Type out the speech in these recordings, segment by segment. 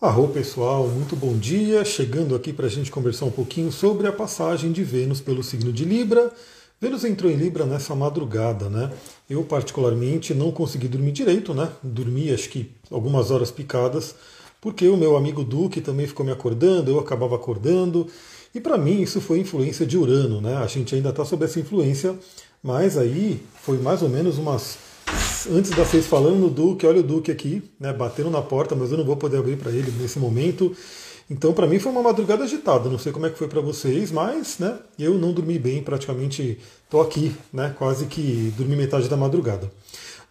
Arro pessoal, muito bom dia. Chegando aqui para a gente conversar um pouquinho sobre a passagem de Vênus pelo signo de Libra. Vênus entrou em Libra nessa madrugada, né? Eu, particularmente, não consegui dormir direito, né? Dormi acho que algumas horas picadas, porque o meu amigo Duque também ficou me acordando, eu acabava acordando. E para mim isso foi influência de Urano, né? A gente ainda está sob essa influência, mas aí foi mais ou menos umas antes das seis falando no Duque, olha o Duque aqui, né, batendo na porta, mas eu não vou poder abrir para ele nesse momento. Então, para mim foi uma madrugada agitada. Não sei como é que foi para vocês, mas, né, eu não dormi bem, praticamente tô aqui, né, quase que dormi metade da madrugada.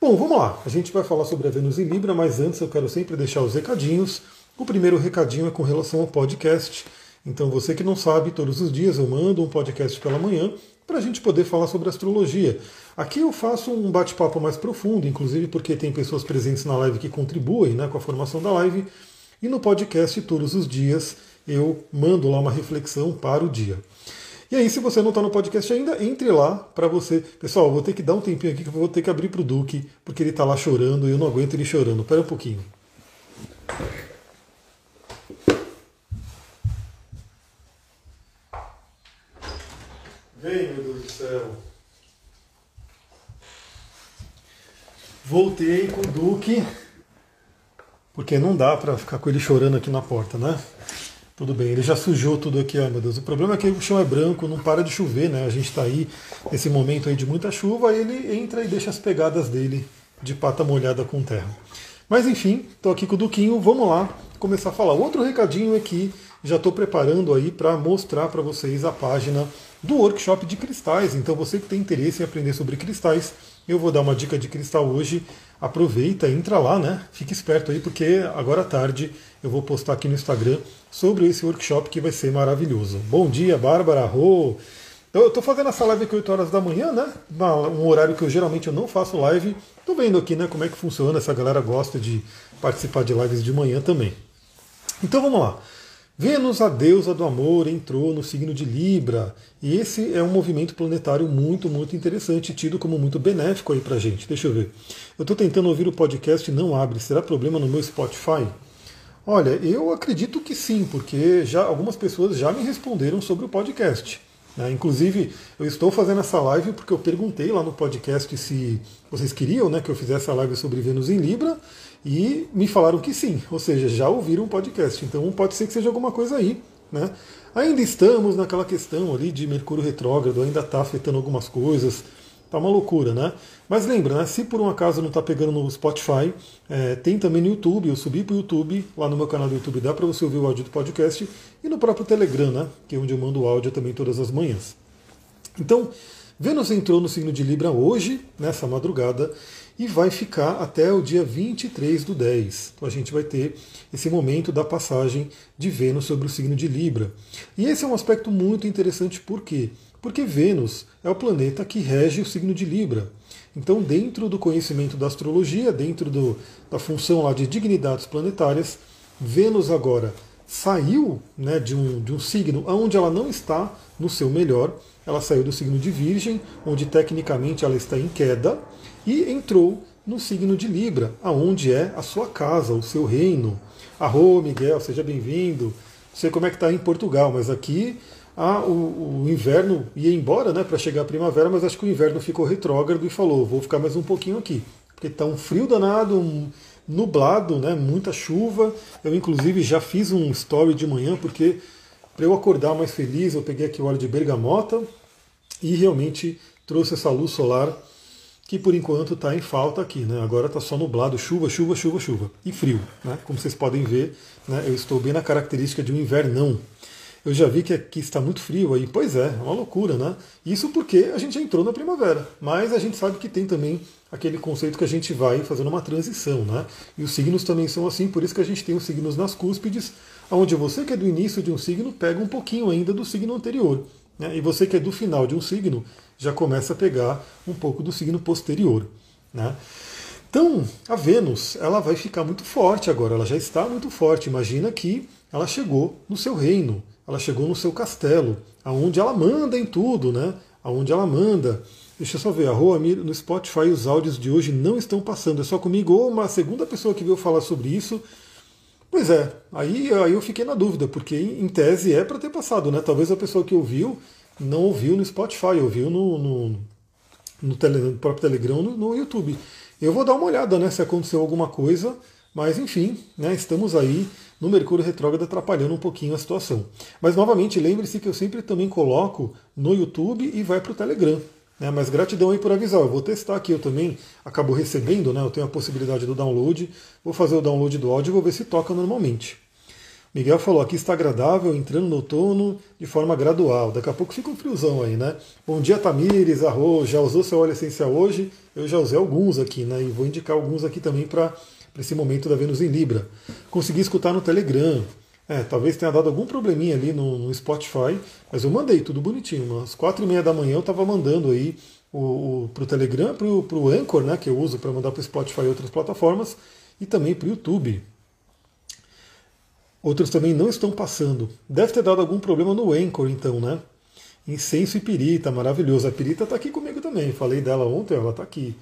Bom, vamos lá. A gente vai falar sobre a Vênus em Libra, mas antes eu quero sempre deixar os recadinhos. O primeiro recadinho é com relação ao podcast. Então, você que não sabe, todos os dias eu mando um podcast pela manhã para a gente poder falar sobre astrologia. Aqui eu faço um bate-papo mais profundo, inclusive porque tem pessoas presentes na live que contribuem né, com a formação da live. E no podcast, todos os dias, eu mando lá uma reflexão para o dia. E aí, se você não está no podcast ainda, entre lá para você. Pessoal, vou ter que dar um tempinho aqui que eu vou ter que abrir para o Duque, porque ele está lá chorando e eu não aguento ele chorando. Espera um pouquinho. Vem, meu Deus do céu. Voltei com o Duque, porque não dá para ficar com ele chorando aqui na porta, né? Tudo bem, ele já sujou tudo aqui, ai meu Deus. O problema é que o chão é branco, não para de chover, né? A gente está aí nesse momento aí de muita chuva, ele entra e deixa as pegadas dele de pata molhada com terra. Mas enfim, estou aqui com o Duquinho, vamos lá começar a falar. Outro recadinho é que já estou preparando aí para mostrar para vocês a página do workshop de cristais. Então você que tem interesse em aprender sobre cristais, eu vou dar uma dica de cristal hoje. Aproveita, entra lá, né? Fique esperto aí, porque agora à tarde eu vou postar aqui no Instagram sobre esse workshop que vai ser maravilhoso. Bom dia, Bárbara. Oh. Eu estou fazendo essa live aqui 8 horas da manhã, né? Um horário que eu geralmente eu não faço live. Estou vendo aqui né, como é que funciona. Essa galera gosta de participar de lives de manhã também. Então vamos lá. Vênus, a deusa do amor, entrou no signo de Libra. E esse é um movimento planetário muito, muito interessante, tido como muito benéfico aí pra gente. Deixa eu ver. Eu estou tentando ouvir o podcast e não abre. Será problema no meu Spotify? Olha, eu acredito que sim, porque já algumas pessoas já me responderam sobre o podcast. Né? Inclusive, eu estou fazendo essa live porque eu perguntei lá no podcast se vocês queriam né, que eu fizesse a live sobre Vênus em Libra. E me falaram que sim, ou seja, já ouviram o podcast. Então pode ser que seja alguma coisa aí. Né? Ainda estamos naquela questão ali de Mercúrio retrógrado, ainda está afetando algumas coisas. Tá uma loucura, né? Mas lembra, né? Se por um acaso não está pegando no Spotify, é, tem também no YouTube. Eu subi para o YouTube, lá no meu canal do YouTube dá para você ouvir o áudio do podcast e no próprio Telegram, né? Que é onde eu mando o áudio também todas as manhãs. Então, Vênus entrou no signo de Libra hoje, nessa madrugada, e vai ficar até o dia 23 do 10. Então a gente vai ter esse momento da passagem de Vênus sobre o signo de Libra. E esse é um aspecto muito interessante, por quê? Porque Vênus é o planeta que rege o signo de Libra. Então, dentro do conhecimento da astrologia, dentro do, da função lá de dignidades planetárias, Vênus agora saiu né, de, um, de um signo onde ela não está no seu melhor, ela saiu do signo de Virgem, onde tecnicamente ela está em queda, e entrou no signo de Libra, aonde é a sua casa, o seu reino. Arro, Miguel, seja bem-vindo. Não sei como é que está em Portugal, mas aqui ah, o, o, inverno ia embora né, para chegar a primavera, mas acho que o inverno ficou retrógrado e falou, vou ficar mais um pouquinho aqui. Porque está um frio danado, um nublado, né, muita chuva. Eu inclusive já fiz um story de manhã, porque para eu acordar mais feliz, eu peguei aqui o óleo de bergamota e realmente trouxe essa luz solar que por enquanto está em falta aqui. Né? Agora está só nublado, chuva, chuva, chuva, chuva. E frio. Né? Como vocês podem ver, né, eu estou bem na característica de um invernão. Eu já vi que aqui está muito frio aí. Pois é, é uma loucura, né? Isso porque a gente entrou na primavera. Mas a gente sabe que tem também aquele conceito que a gente vai fazendo uma transição, né? E os signos também são assim, por isso que a gente tem os signos nas cúspides, onde você que é do início de um signo pega um pouquinho ainda do signo anterior. Né? E você que é do final de um signo já começa a pegar um pouco do signo posterior. Né? Então, a Vênus ela vai ficar muito forte agora, ela já está muito forte. Imagina que ela chegou no seu reino, ela chegou no seu castelo, aonde ela manda em tudo, né? Aonde ela manda. Deixa eu só ver, a Roa no Spotify os áudios de hoje não estão passando, é só comigo ou uma segunda pessoa que veio falar sobre isso. Pois é, aí, aí eu fiquei na dúvida, porque em tese é para ter passado, né? Talvez a pessoa que ouviu não ouviu no Spotify, ouviu no, no, no, tele, no próprio Telegram, no, no, YouTube. Eu vou dar uma olhada né, se aconteceu alguma coisa, mas enfim, né, estamos aí no Mercúrio Retrógrado atrapalhando um pouquinho a situação. Mas novamente, lembre-se que eu sempre também coloco no YouTube e vai para o Telegram. Né, mas gratidão aí por avisar. Eu vou testar aqui, eu também acabo recebendo, né, eu tenho a possibilidade do download. Vou fazer o download do áudio e vou ver se toca normalmente. Miguel falou, aqui está agradável, entrando no outono de forma gradual. Daqui a pouco fica um friozão aí, né? Bom dia, Tamires, Arroz, já usou seu óleo essencial hoje? Eu já usei alguns aqui, né? E vou indicar alguns aqui também para esse momento da Vênus em Libra. Consegui escutar no Telegram. É, talvez tenha dado algum probleminha ali no, no Spotify, mas eu mandei tudo bonitinho. Umas quatro e meia da manhã eu estava mandando aí o, o, para o Telegram, para o Anchor, né, que eu uso para mandar para o Spotify e outras plataformas, e também para o YouTube. Outros também não estão passando. Deve ter dado algum problema no Anchor, então, né? Incenso e pirita, maravilhoso. A pirita está aqui comigo também. Falei dela ontem, ela está aqui.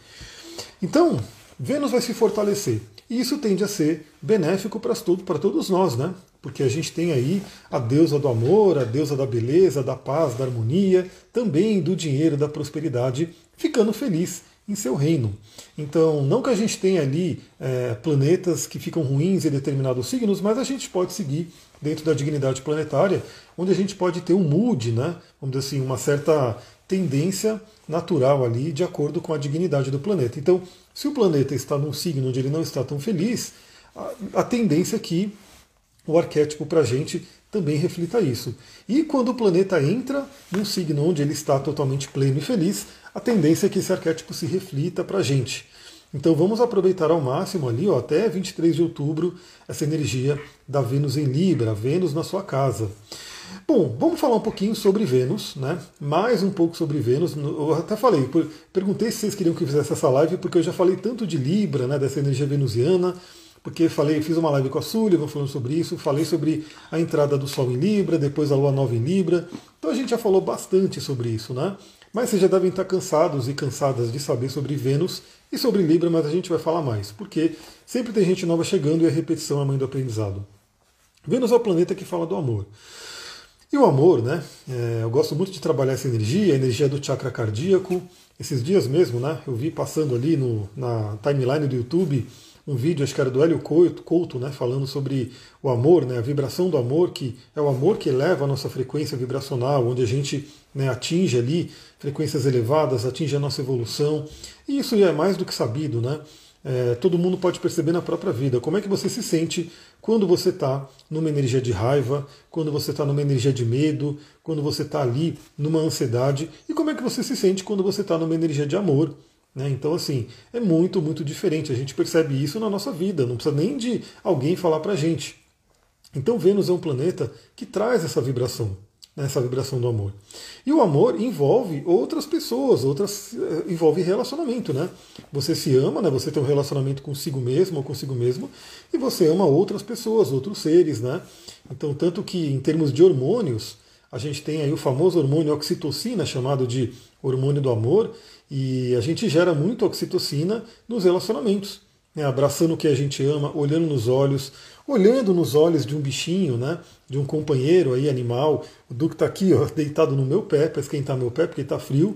Então, Vênus vai se fortalecer. E isso tende a ser benéfico para todos nós, né? Porque a gente tem aí a deusa do amor, a deusa da beleza, da paz, da harmonia, também do dinheiro, da prosperidade, ficando feliz em seu reino. Então, não que a gente tenha ali é, planetas que ficam ruins em determinados signos, mas a gente pode seguir dentro da dignidade planetária, onde a gente pode ter um mood, né? vamos dizer assim, uma certa tendência natural ali de acordo com a dignidade do planeta. Então, se o planeta está num signo onde ele não está tão feliz, a, a tendência é que o arquétipo para a gente também reflita isso. E quando o planeta entra num signo onde ele está totalmente pleno e feliz, a tendência é que esse arquétipo se reflita para a gente. Então vamos aproveitar ao máximo ali, ó, até 23 de outubro, essa energia da Vênus em Libra, Vênus na sua casa. Bom, vamos falar um pouquinho sobre Vênus, né? Mais um pouco sobre Vênus. Eu até falei, perguntei se vocês queriam que eu fizesse essa live, porque eu já falei tanto de Libra, né? Dessa energia venusiana, porque falei, fiz uma live com a Sullivan falando sobre isso, falei sobre a entrada do Sol em Libra, depois a Lua Nova em Libra. Então a gente já falou bastante sobre isso, né? Mas vocês já devem estar cansados e cansadas de saber sobre Vênus e sobre Libra, mas a gente vai falar mais, porque sempre tem gente nova chegando e a repetição é a mãe do aprendizado. Vênus é o planeta que fala do amor. E o amor, né? É, eu gosto muito de trabalhar essa energia, a energia do chakra cardíaco. Esses dias mesmo, né? Eu vi passando ali no, na timeline do YouTube um vídeo, acho que era do Hélio Couto, Couto, né, falando sobre o amor, né, a vibração do amor, que é o amor que eleva a nossa frequência vibracional, onde a gente né, atinge ali frequências elevadas, atinge a nossa evolução. E isso é mais do que sabido, né? É, todo mundo pode perceber na própria vida. Como é que você se sente quando você está numa energia de raiva, quando você está numa energia de medo, quando você está ali numa ansiedade, e como é que você se sente quando você está numa energia de amor, né? Então, assim, é muito, muito diferente. A gente percebe isso na nossa vida, não precisa nem de alguém falar para a gente. Então, Vênus é um planeta que traz essa vibração, né? essa vibração do amor. E o amor envolve outras pessoas, outras eh, envolve relacionamento, né? Você se ama, né? Você tem um relacionamento consigo mesmo ou consigo mesmo, e você ama outras pessoas, outros seres, né? Então, tanto que em termos de hormônios, a gente tem aí o famoso hormônio oxitocina, chamado de hormônio do amor, e a gente gera muito oxitocina nos relacionamentos. Né? Abraçando o que a gente ama, olhando nos olhos, olhando nos olhos de um bichinho, né? de um companheiro aí, animal. O Duque está aqui, ó, deitado no meu pé, para esquentar meu pé, porque está frio.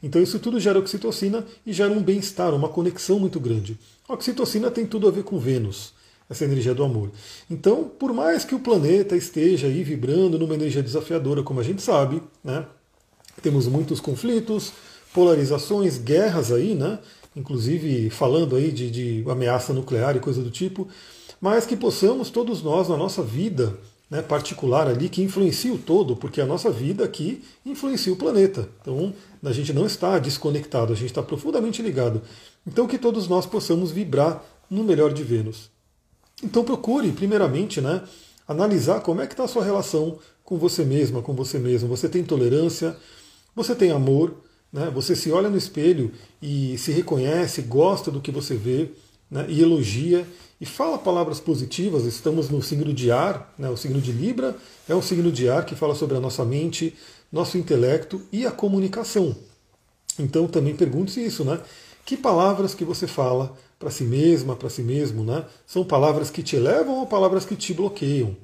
Então isso tudo gera oxitocina e gera um bem-estar, uma conexão muito grande. A oxitocina tem tudo a ver com Vênus, essa energia do amor. Então, por mais que o planeta esteja aí vibrando numa energia desafiadora, como a gente sabe, né? temos muitos conflitos, polarizações, guerras aí, né? Inclusive falando aí de, de ameaça nuclear e coisa do tipo, mas que possamos todos nós na nossa vida né, particular ali que influencia o todo, porque a nossa vida aqui influencia o planeta. Então a gente não está desconectado, a gente está profundamente ligado. Então que todos nós possamos vibrar no melhor de Vênus. Então procure, primeiramente, né, analisar como é que está a sua relação com você mesma, com você mesmo. Você tem tolerância, você tem amor, né? Você se olha no espelho e se reconhece, gosta do que você vê né? e elogia e fala palavras positivas. Estamos no signo de ar, né? o signo de Libra é um signo de ar que fala sobre a nossa mente, nosso intelecto e a comunicação. Então também pergunte-se isso, né? Que palavras que você fala para si mesma, para si mesmo, né? São palavras que te elevam ou palavras que te bloqueiam?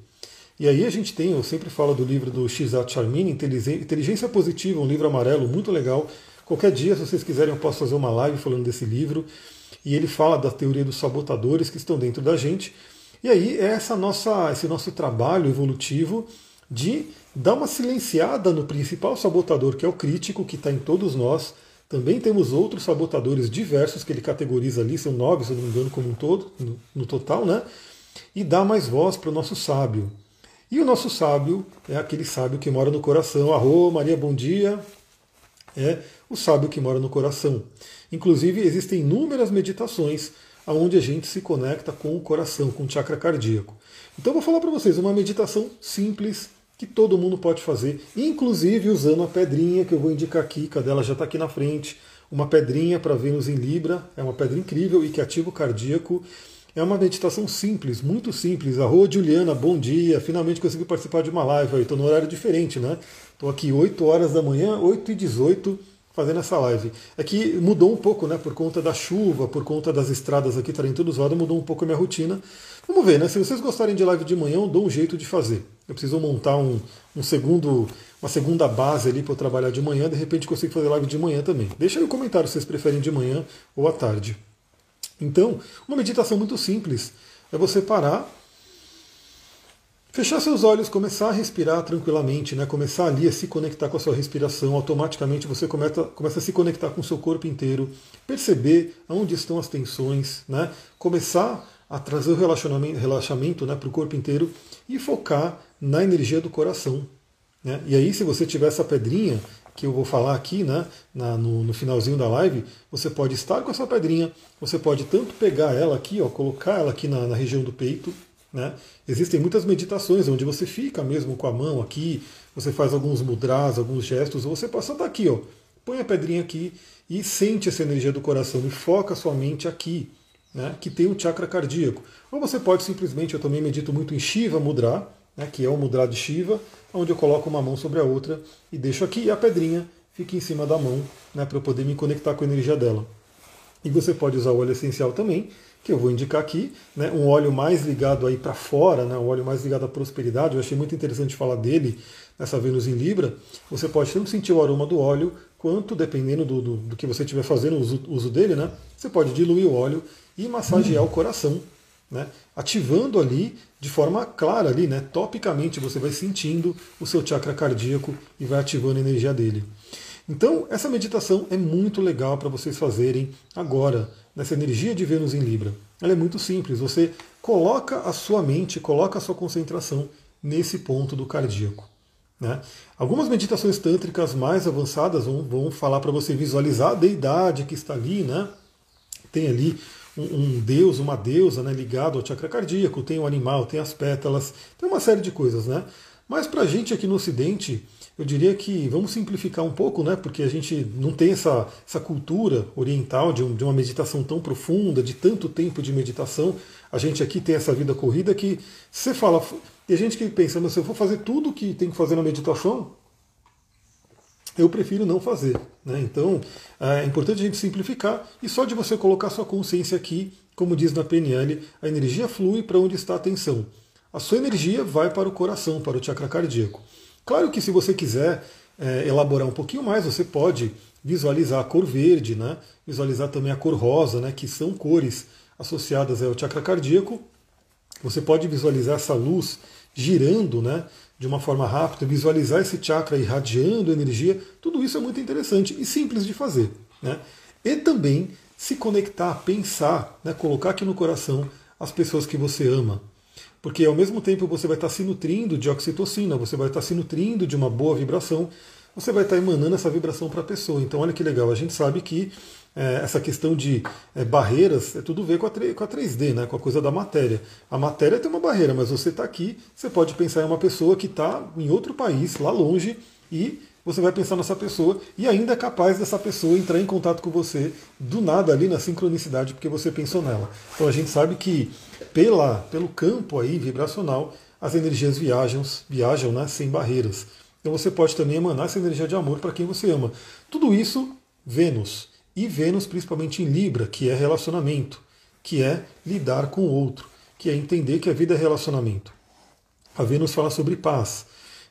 E aí a gente tem, eu sempre falo do livro do Shizat Charmin, Inteligência Positiva, um livro amarelo muito legal. Qualquer dia, se vocês quiserem, eu posso fazer uma live falando desse livro. E ele fala da teoria dos sabotadores que estão dentro da gente. E aí é essa nossa, esse nosso trabalho evolutivo de dar uma silenciada no principal sabotador, que é o crítico, que está em todos nós. Também temos outros sabotadores diversos que ele categoriza ali, são nove, se não me engano, como um todo, no, no total, né? E dá mais voz para o nosso sábio. E o nosso sábio é aquele sábio que mora no coração. Arro, Maria, bom dia. É o sábio que mora no coração. Inclusive, existem inúmeras meditações onde a gente se conecta com o coração, com o chakra cardíaco. Então, vou falar para vocês uma meditação simples que todo mundo pode fazer, inclusive usando a pedrinha que eu vou indicar aqui, cadê ela já está aqui na frente. Uma pedrinha para Vênus em Libra, é uma pedra incrível e que ativa o cardíaco. É uma meditação simples, muito simples. Arro, Juliana, bom dia. Finalmente consegui participar de uma live. Estou no horário diferente, né? Estou aqui 8 horas da manhã, 8 e 18 fazendo essa live. É que mudou um pouco, né? Por conta da chuva, por conta das estradas aqui estarem tudo zoadas, mudou um pouco a minha rotina. Vamos ver, né? Se vocês gostarem de live de manhã, eu dou um jeito de fazer. Eu preciso montar um, um segundo, uma segunda base ali para eu trabalhar de manhã, de repente consigo fazer live de manhã também. Deixa aí no comentário se vocês preferem de manhã ou à tarde. Então, uma meditação muito simples é você parar, fechar seus olhos, começar a respirar tranquilamente, né? começar ali a se conectar com a sua respiração. Automaticamente você começa, começa a se conectar com o seu corpo inteiro, perceber onde estão as tensões, né? começar a trazer o relaxamento, né, para o corpo inteiro e focar na energia do coração. Né? E aí, se você tiver essa pedrinha, que eu vou falar aqui né, na, no, no, finalzinho da live, você pode estar com essa pedrinha, você pode tanto pegar ela aqui, ó, colocar ela aqui na, na região do peito. Né? Existem muitas meditações onde você fica mesmo com a mão aqui, você faz alguns mudras, alguns gestos, ou você passa daqui, ó, põe a pedrinha aqui e sente essa energia do coração e foca sua mente aqui, né, que tem um chakra cardíaco. Ou você pode simplesmente, eu também medito muito em Shiva Mudra, né, que é o Mudra de Shiva, onde eu coloco uma mão sobre a outra e deixo aqui e a pedrinha fica em cima da mão né, para eu poder me conectar com a energia dela. E você pode usar o óleo essencial também, que eu vou indicar aqui, né, um óleo mais ligado aí para fora, né, um óleo mais ligado à prosperidade. Eu achei muito interessante falar dele nessa Vênus em Libra. Você pode tanto sentir o aroma do óleo, quanto, dependendo do, do, do que você estiver fazendo, o uso, uso, dele, né, você pode diluir o óleo e massagear o coração, né, ativando ali de forma clara ali, né? Topicamente você vai sentindo o seu chakra cardíaco e vai ativando a energia dele. Então, essa meditação é muito legal para vocês fazerem agora, nessa energia de Vênus em Libra. Ela é muito simples, você coloca a sua mente, coloca a sua concentração nesse ponto do cardíaco. Né? Algumas meditações tântricas mais avançadas vão, vão falar para você visualizar a deidade que está ali, né? Tem ali um, deus, uma deusa né, ligado ao chakra cardíaco, tem o um animal, tem as pétalas, tem uma série de coisas, né? Mas para a gente aqui no Ocidente, eu diria que vamos simplificar um pouco, né? Porque a gente não tem essa, essa cultura oriental de, um, de uma meditação tão profunda, de tanto tempo de meditação. A gente aqui tem essa vida corrida que você fala. Tem gente que pensa, mas se eu for fazer tudo que tem que fazer na meditação, eu prefiro não fazer. Né? Então é importante a gente simplificar e só de você colocar sua consciência aqui, como diz na PNL, a energia flui para onde está a atenção. A sua energia vai para o coração, para o chakra cardíaco. Claro que se você quiser é, elaborar um pouquinho mais, você pode visualizar a cor verde, né? visualizar também a cor rosa, né? que são cores associadas ao chakra cardíaco. Você pode visualizar essa luz girando, né? De uma forma rápida, visualizar esse chakra irradiando energia, tudo isso é muito interessante e simples de fazer. Né? E também se conectar, pensar, né? colocar aqui no coração as pessoas que você ama. Porque ao mesmo tempo você vai estar se nutrindo de oxitocina, você vai estar se nutrindo de uma boa vibração, você vai estar emanando essa vibração para a pessoa. Então olha que legal, a gente sabe que é, essa questão de é, barreiras é tudo ver com a, com a 3D, né, com a coisa da matéria. A matéria tem uma barreira, mas você está aqui, você pode pensar em uma pessoa que está em outro país, lá longe, e você vai pensar nessa pessoa e ainda é capaz dessa pessoa entrar em contato com você do nada ali na sincronicidade porque você pensou nela. Então a gente sabe que pela, pelo campo aí vibracional as energias viajam, viajam né, sem barreiras. Então você pode também emanar essa energia de amor para quem você ama. Tudo isso, Vênus e Vênus principalmente em Libra, que é relacionamento, que é lidar com o outro, que é entender que a vida é relacionamento. A Vênus fala sobre paz.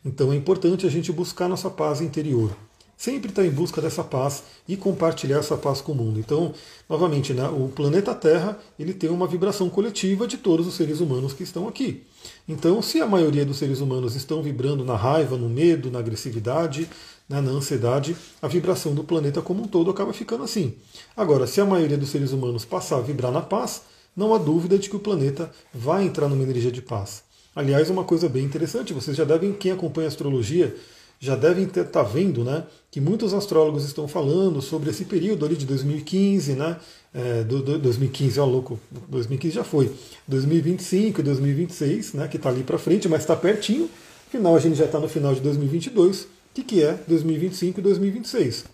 Então é importante a gente buscar nossa paz interior sempre está em busca dessa paz e compartilhar essa paz com o mundo. Então, novamente, né, o planeta Terra ele tem uma vibração coletiva de todos os seres humanos que estão aqui. Então, se a maioria dos seres humanos estão vibrando na raiva, no medo, na agressividade, na ansiedade, a vibração do planeta como um todo acaba ficando assim. Agora, se a maioria dos seres humanos passar a vibrar na paz, não há dúvida de que o planeta vai entrar numa energia de paz. Aliás, uma coisa bem interessante, vocês já devem, quem acompanha a astrologia, já devem estar tá vendo né, que muitos astrólogos estão falando sobre esse período ali de 2015, né, é, do, do, 2015, ó louco, 2015 já foi, 2025 e 2026, né, que está ali para frente, mas está pertinho, afinal a gente já está no final de 2022, o que, que é 2025 e 2026?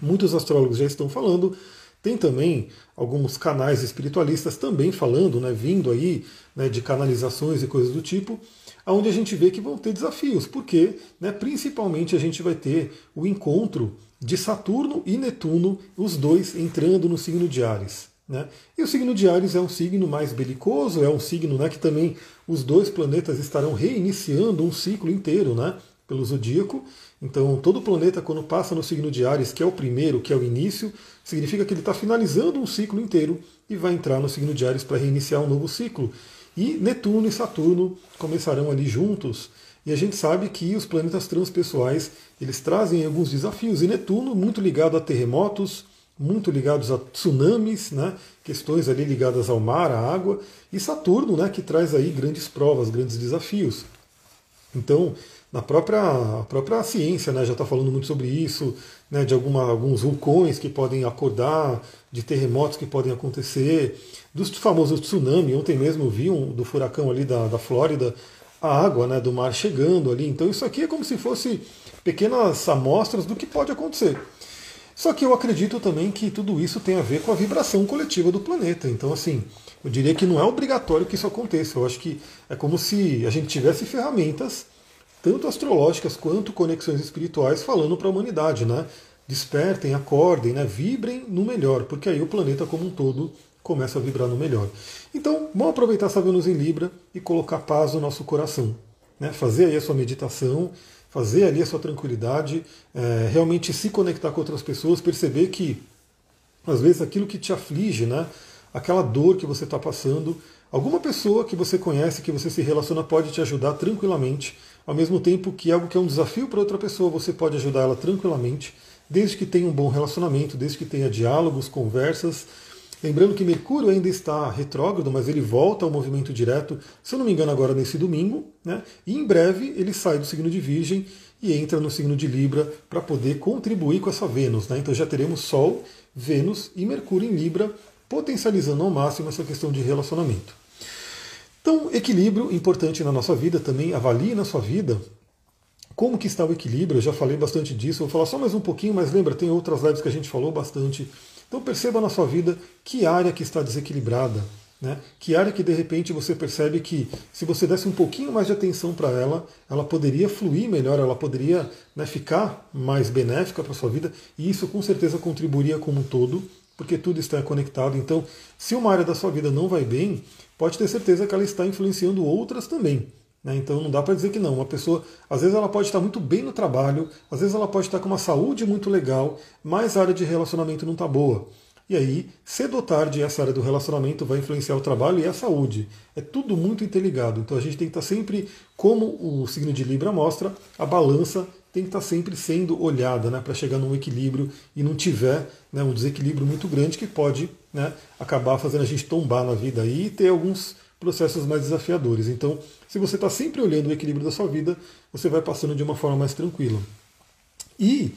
Muitos astrólogos já estão falando, tem também alguns canais espiritualistas também falando, né, vindo aí né, de canalizações e coisas do tipo, onde a gente vê que vão ter desafios, porque né, principalmente a gente vai ter o encontro de Saturno e Netuno, os dois entrando no signo de Ares. Né? E o signo de Ares é um signo mais belicoso, é um signo né, que também os dois planetas estarão reiniciando um ciclo inteiro né, pelo zodíaco. Então, todo planeta, quando passa no signo de Ares, que é o primeiro, que é o início, significa que ele está finalizando um ciclo inteiro e vai entrar no signo de Ares para reiniciar um novo ciclo. E Netuno e Saturno começarão ali juntos. E a gente sabe que os planetas transpessoais eles trazem alguns desafios. E Netuno muito ligado a terremotos, muito ligados a tsunamis, né? questões ali ligadas ao mar, à água, e Saturno, né? que traz aí grandes provas, grandes desafios. Então, na própria, própria ciência né, já está falando muito sobre isso, né, de alguma, alguns vulcões que podem acordar, de terremotos que podem acontecer, dos famosos tsunami. Ontem mesmo vi um do furacão ali da, da Flórida, a água né, do mar chegando ali. Então isso aqui é como se fosse pequenas amostras do que pode acontecer. Só que eu acredito também que tudo isso tem a ver com a vibração coletiva do planeta. Então, assim, eu diria que não é obrigatório que isso aconteça. Eu acho que é como se a gente tivesse ferramentas, tanto astrológicas quanto conexões espirituais, falando para a humanidade, né? Despertem, acordem, né? vibrem no melhor, porque aí o planeta como um todo começa a vibrar no melhor. Então, vamos aproveitar essa Vênus em Libra e colocar paz no nosso coração. Né? Fazer aí a sua meditação, fazer ali a sua tranquilidade, é, realmente se conectar com outras pessoas, perceber que às vezes aquilo que te aflige, né? aquela dor que você está passando, alguma pessoa que você conhece, que você se relaciona, pode te ajudar tranquilamente, ao mesmo tempo que algo que é um desafio para outra pessoa, você pode ajudar ela tranquilamente, desde que tenha um bom relacionamento, desde que tenha diálogos, conversas, Lembrando que Mercúrio ainda está retrógrado, mas ele volta ao movimento direto, se eu não me engano, agora nesse domingo, né? e em breve ele sai do signo de Virgem e entra no signo de Libra para poder contribuir com essa Vênus. Né? Então já teremos Sol, Vênus e Mercúrio em Libra, potencializando ao máximo essa questão de relacionamento. Então, equilíbrio importante na nossa vida também, avalie na sua vida como que está o equilíbrio, eu já falei bastante disso, vou falar só mais um pouquinho, mas lembra, tem outras lives que a gente falou bastante então perceba na sua vida que área que está desequilibrada, né? que área que de repente você percebe que se você desse um pouquinho mais de atenção para ela, ela poderia fluir melhor, ela poderia né, ficar mais benéfica para a sua vida, e isso com certeza contribuiria como um todo, porque tudo está conectado. Então, se uma área da sua vida não vai bem, pode ter certeza que ela está influenciando outras também. Né? Então não dá para dizer que não. Uma pessoa, às vezes ela pode estar muito bem no trabalho, às vezes ela pode estar com uma saúde muito legal, mas a área de relacionamento não está boa. E aí, cedo ou tarde, essa área do relacionamento vai influenciar o trabalho e a saúde. É tudo muito interligado. Então a gente tem que estar sempre, como o signo de Libra mostra, a balança tem que estar sempre sendo olhada né, para chegar num equilíbrio e não tiver né, um desequilíbrio muito grande que pode né, acabar fazendo a gente tombar na vida e ter alguns processos mais desafiadores. Então, se você está sempre olhando o equilíbrio da sua vida, você vai passando de uma forma mais tranquila. E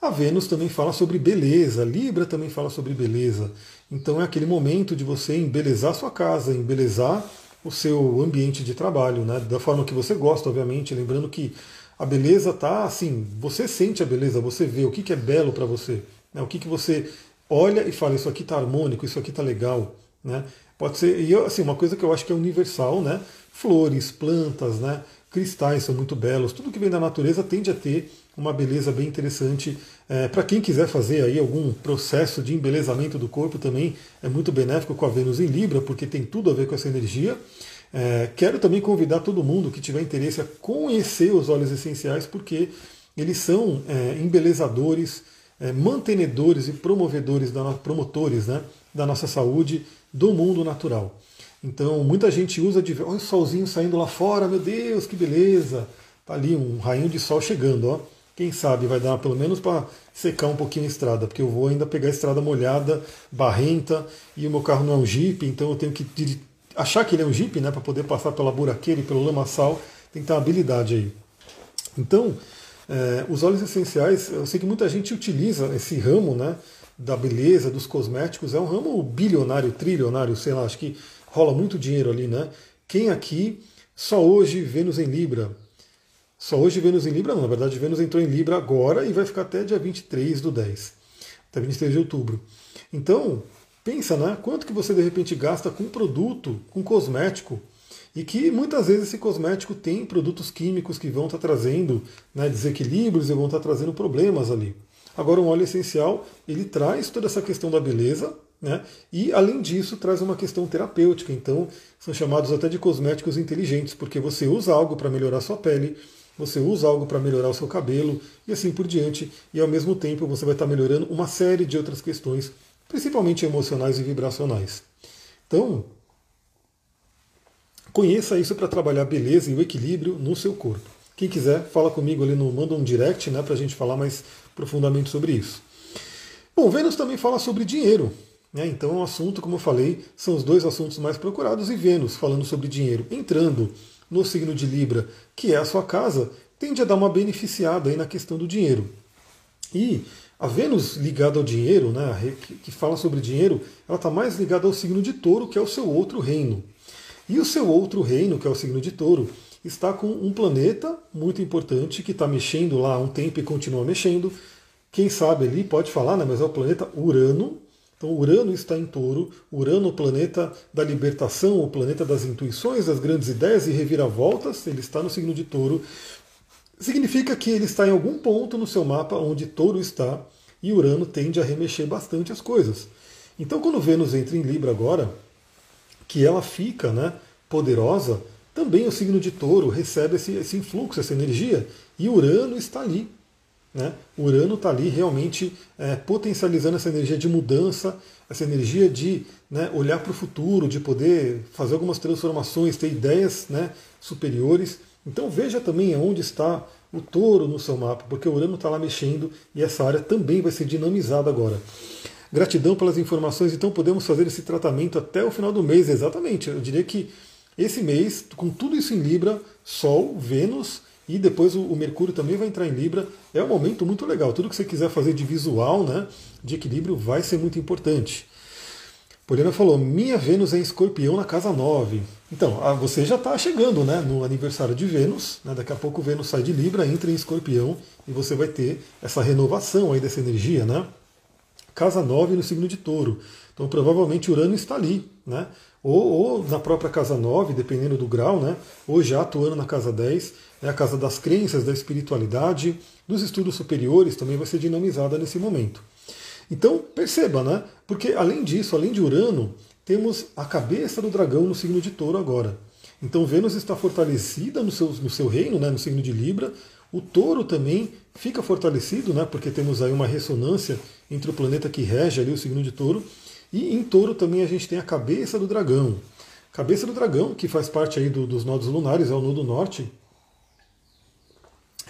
a Vênus também fala sobre beleza, Libra também fala sobre beleza. Então é aquele momento de você embelezar sua casa, embelezar o seu ambiente de trabalho, né? da forma que você gosta, obviamente. Lembrando que a beleza tá assim, você sente a beleza, você vê o que, que é belo para você, né? o que, que você olha e fala, isso aqui está harmônico, isso aqui está legal. Né? Pode ser, e assim, uma coisa que eu acho que é universal, né? Flores, plantas, né? Cristais são muito belos. Tudo que vem da natureza tende a ter uma beleza bem interessante. É, Para quem quiser fazer aí algum processo de embelezamento do corpo também é muito benéfico com a Vênus em Libra, porque tem tudo a ver com essa energia. É, quero também convidar todo mundo que tiver interesse a conhecer os óleos essenciais, porque eles são é, embelezadores, é, mantenedores e promovedores, da, promotores né, da nossa saúde, do mundo natural. Então, muita gente usa de. Olha o solzinho saindo lá fora, meu Deus, que beleza! Tá ali um rainho de sol chegando, ó. Quem sabe vai dar pelo menos para secar um pouquinho a estrada, porque eu vou ainda pegar a estrada molhada, barrenta, e o meu carro não é um Jeep, então eu tenho que achar que ele é um Jeep, né, para poder passar pela buraqueira e pelo lamaçal, tem que ter uma habilidade aí. Então, é, os óleos essenciais, eu sei que muita gente utiliza esse ramo, né, da beleza, dos cosméticos, é um ramo bilionário, trilionário, sei lá, acho que rola muito dinheiro ali, né? Quem aqui, só hoje, Vênus em Libra, só hoje Vênus em Libra, não, na verdade Vênus entrou em Libra agora e vai ficar até dia 23 do 10, até 23 de outubro. Então, pensa, né? Quanto que você de repente gasta com produto, com cosmético, e que muitas vezes esse cosmético tem produtos químicos que vão estar trazendo né, desequilíbrios e vão estar trazendo problemas ali. Agora, um óleo essencial, ele traz toda essa questão da beleza, né? E, além disso, traz uma questão terapêutica. Então, são chamados até de cosméticos inteligentes, porque você usa algo para melhorar sua pele, você usa algo para melhorar o seu cabelo e assim por diante, e ao mesmo tempo você vai estar melhorando uma série de outras questões, principalmente emocionais e vibracionais. Então, conheça isso para trabalhar a beleza e o equilíbrio no seu corpo. Quem quiser, fala comigo ali no manda um direct, né, para a gente falar mais profundamente sobre isso. Bom, Vênus também fala sobre dinheiro. Né? Então, é um assunto, como eu falei, são os dois assuntos mais procurados, e Vênus falando sobre dinheiro, entrando no signo de Libra, que é a sua casa, tende a dar uma beneficiada aí na questão do dinheiro. E a Vênus ligada ao dinheiro, né, que fala sobre dinheiro, ela está mais ligada ao signo de touro, que é o seu outro reino. E o seu outro reino, que é o signo de touro, está com um planeta muito importante que está mexendo lá há um tempo e continua mexendo. Quem sabe ali pode falar, né, mas é o planeta Urano, então, Urano está em touro, Urano, o planeta da libertação, o planeta das intuições, das grandes ideias e reviravoltas, ele está no signo de touro. Significa que ele está em algum ponto no seu mapa onde touro está e Urano tende a remexer bastante as coisas. Então, quando Vênus entra em Libra agora, que ela fica né, poderosa, também o signo de touro recebe esse, esse influxo, essa energia, e Urano está ali, né? Urano está ali realmente é, potencializando essa energia de mudança, essa energia de né, olhar para o futuro, de poder fazer algumas transformações, ter ideias né, superiores. Então veja também onde está o touro no seu mapa, porque o Urano está lá mexendo e essa área também vai ser dinamizada agora. Gratidão pelas informações, então podemos fazer esse tratamento até o final do mês, exatamente. Eu diria que esse mês, com tudo isso em Libra, Sol, Vênus e depois o, Mercúrio também vai entrar em Libra. É um momento muito legal. Tudo que você quiser fazer de visual, né, de equilíbrio, vai ser muito importante. Poliana falou: Minha Vênus é em escorpião na casa 9. Então, você já está chegando né, no aniversário de Vênus. Né, daqui a pouco Vênus sai de Libra, entra em escorpião e você vai ter essa renovação aí dessa energia. Né? Casa 9 no signo de touro. Então, provavelmente Urano está ali. Né? Ou, ou na própria casa 9, dependendo do grau, né? ou já atuando na casa 10 é a casa das crenças, da espiritualidade, dos estudos superiores, também vai ser dinamizada nesse momento. Então, perceba, né? Porque além disso, além de Urano, temos a cabeça do dragão no signo de touro agora. Então Vênus está fortalecida no seu, no seu reino, né, no signo de Libra. O touro também fica fortalecido, né, porque temos aí uma ressonância entre o planeta que rege ali o signo de touro. E em touro também a gente tem a cabeça do dragão. Cabeça do dragão, que faz parte aí do, dos nodos lunares, é o nodo norte,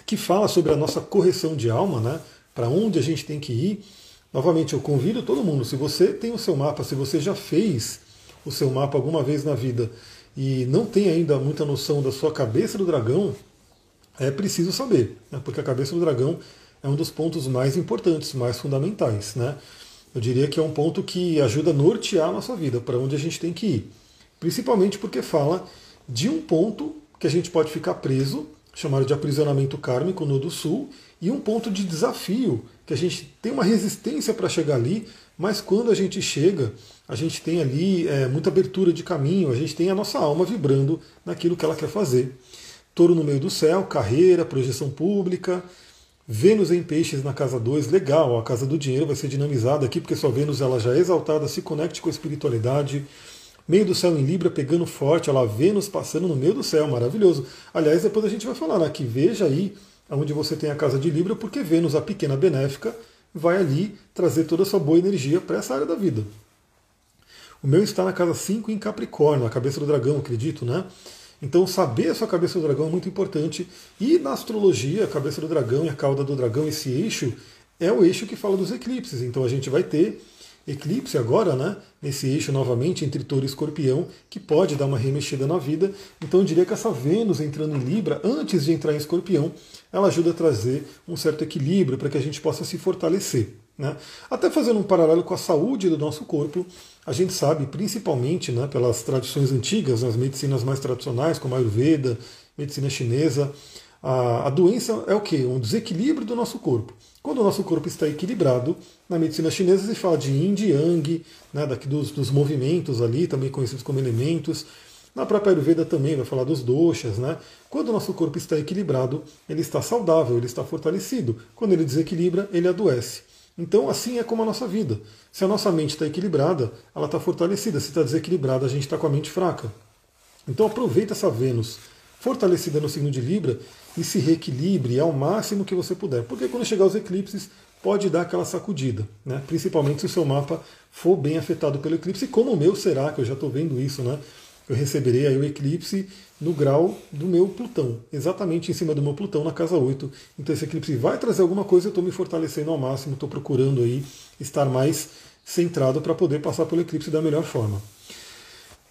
que fala sobre a nossa correção de alma, né? Para onde a gente tem que ir. Novamente, eu convido todo mundo, se você tem o seu mapa, se você já fez o seu mapa alguma vez na vida e não tem ainda muita noção da sua cabeça do dragão, é preciso saber, né? porque a cabeça do dragão é um dos pontos mais importantes, mais fundamentais. Né? Eu diria que é um ponto que ajuda a nortear a nossa vida, para onde a gente tem que ir. Principalmente porque fala de um ponto que a gente pode ficar preso chamado de aprisionamento kármico no do sul, e um ponto de desafio, que a gente tem uma resistência para chegar ali, mas quando a gente chega, a gente tem ali é, muita abertura de caminho, a gente tem a nossa alma vibrando naquilo que ela quer fazer. Touro no meio do céu, carreira, projeção pública, Vênus em peixes na casa 2, legal, a casa do dinheiro vai ser dinamizada aqui, porque sua Vênus ela já é exaltada, se conecte com a espiritualidade. Meio do céu em Libra pegando forte, ela Vênus passando no meio do céu, maravilhoso. Aliás, depois a gente vai falar, né, que veja aí onde você tem a casa de Libra, porque Vênus, a pequena benéfica, vai ali trazer toda a sua boa energia para essa área da vida. O meu está na casa 5 em Capricórnio, a cabeça do dragão, acredito, né? Então, saber a sua cabeça do dragão é muito importante. E na astrologia, a cabeça do dragão e a cauda do dragão, esse eixo, é o eixo que fala dos eclipses. Então, a gente vai ter eclipse agora, né? Nesse eixo novamente entre touro e escorpião, que pode dar uma remexida na vida. Então eu diria que essa Vênus entrando em Libra, antes de entrar em escorpião, ela ajuda a trazer um certo equilíbrio para que a gente possa se fortalecer. Né? Até fazendo um paralelo com a saúde do nosso corpo, a gente sabe, principalmente né, pelas tradições antigas, nas medicinas mais tradicionais, como a Ayurveda, medicina chinesa, a, a doença é o quê? Um desequilíbrio do nosso corpo. Quando o nosso corpo está equilibrado, na medicina chinesa se fala de yin e yang, né, daqui dos, dos movimentos ali, também conhecidos como elementos. Na própria Ayurveda também vai falar dos doshas, né? Quando o nosso corpo está equilibrado, ele está saudável, ele está fortalecido. Quando ele desequilibra, ele adoece. Então, assim é como a nossa vida. Se a nossa mente está equilibrada, ela está fortalecida. Se está desequilibrada, a gente está com a mente fraca. Então, aproveita essa Vênus fortalecida no signo de Libra e se reequilibre ao máximo que você puder. Porque quando chegar os eclipses, pode dar aquela sacudida, né? principalmente se o seu mapa for bem afetado pelo eclipse, como o meu será, que eu já estou vendo isso, né? Eu receberei aí o eclipse no grau do meu Plutão, exatamente em cima do meu Plutão na casa 8. Então esse eclipse vai trazer alguma coisa, eu estou me fortalecendo ao máximo, estou procurando aí estar mais centrado para poder passar pelo eclipse da melhor forma.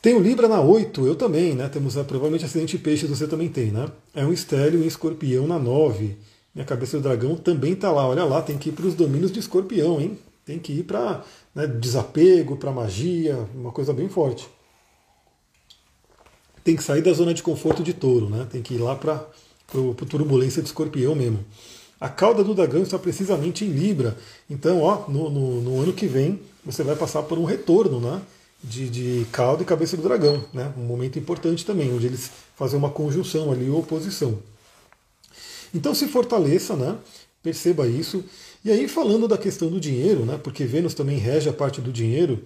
Tem o Libra na 8, eu também, né? Temos né, provavelmente acidente de peixes, você também tem, né? É um estélio em escorpião na 9. Minha cabeça do dragão também está lá. Olha lá, tem que ir para os domínios de escorpião, hein? Tem que ir para né, desapego, para magia, uma coisa bem forte. Tem que sair da zona de conforto de touro, né? Tem que ir lá para a turbulência de escorpião mesmo. A cauda do dragão está precisamente em Libra. Então, ó, no, no, no ano que vem, você vai passar por um retorno, né? de, de cauda e cabeça do dragão, né? um momento importante também, onde eles fazem uma conjunção ali, oposição. Então se fortaleça, né? perceba isso. E aí falando da questão do dinheiro, né? porque Vênus também rege a parte do dinheiro,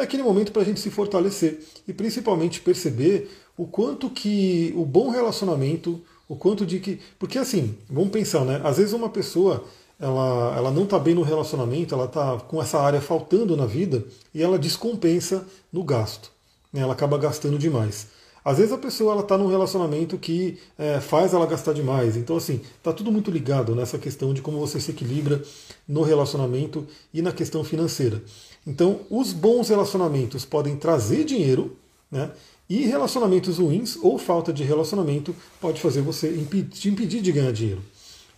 é aquele momento para a gente se fortalecer e principalmente perceber o quanto que o bom relacionamento, o quanto de que. Porque assim, vamos pensar, né? Às vezes uma pessoa ela, ela não está bem no relacionamento, ela está com essa área faltando na vida e ela descompensa no gasto. Né? Ela acaba gastando demais. Às vezes a pessoa está num relacionamento que é, faz ela gastar demais. Então, assim, está tudo muito ligado nessa questão de como você se equilibra no relacionamento e na questão financeira. Então, os bons relacionamentos podem trazer dinheiro, né? E relacionamentos ruins ou falta de relacionamento pode fazer você te impedir de ganhar dinheiro.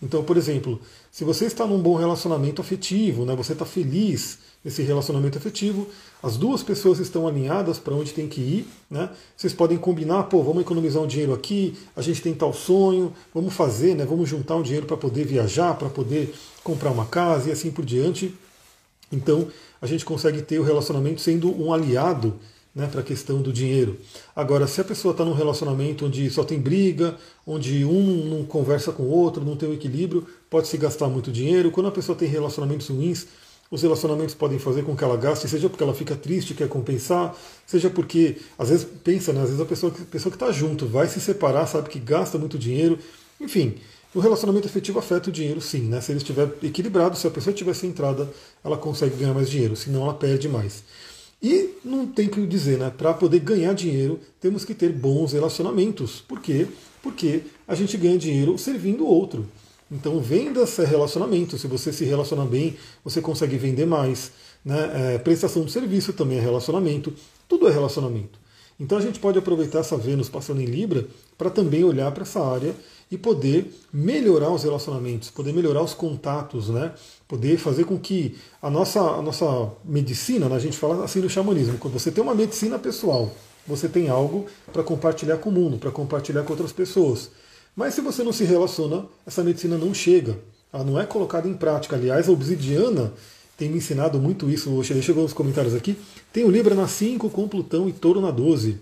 Então, por exemplo, se você está num bom relacionamento afetivo, né, você está feliz nesse relacionamento afetivo, as duas pessoas estão alinhadas para onde tem que ir, né? Vocês podem combinar, pô, vamos economizar um dinheiro aqui, a gente tem tal sonho, vamos fazer, né? Vamos juntar um dinheiro para poder viajar, para poder comprar uma casa e assim por diante. Então, a gente consegue ter o relacionamento sendo um aliado né, para a questão do dinheiro. Agora, se a pessoa está num relacionamento onde só tem briga, onde um não conversa com o outro, não tem um equilíbrio, pode se gastar muito dinheiro. Quando a pessoa tem relacionamentos ruins, os relacionamentos podem fazer com que ela gaste, seja porque ela fica triste, quer compensar, seja porque, às vezes, pensa, né, às vezes a pessoa, a pessoa que está junto vai se separar, sabe que gasta muito dinheiro. Enfim, o relacionamento afetivo afeta o dinheiro, sim. Né? Se ele estiver equilibrado, se a pessoa estiver centrada, ela consegue ganhar mais dinheiro, senão ela perde mais. E não tem que dizer, né? Para poder ganhar dinheiro, temos que ter bons relacionamentos. Por quê? Porque a gente ganha dinheiro servindo o outro. Então, vendas é relacionamento. Se você se relaciona bem, você consegue vender mais. Né? É, prestação de serviço também é relacionamento. Tudo é relacionamento. Então, a gente pode aproveitar essa Vênus passando em Libra para também olhar para essa área e poder melhorar os relacionamentos, poder melhorar os contatos, né? poder fazer com que a nossa, a nossa medicina, né? a gente fala assim no xamanismo, quando você tem uma medicina pessoal, você tem algo para compartilhar com o mundo, para compartilhar com outras pessoas. Mas se você não se relaciona, essa medicina não chega, ela não é colocada em prática. Aliás, a obsidiana tem me ensinado muito isso. Deixa eu ver os comentários aqui. Tem o Libra na 5 com Plutão e Touro na 12.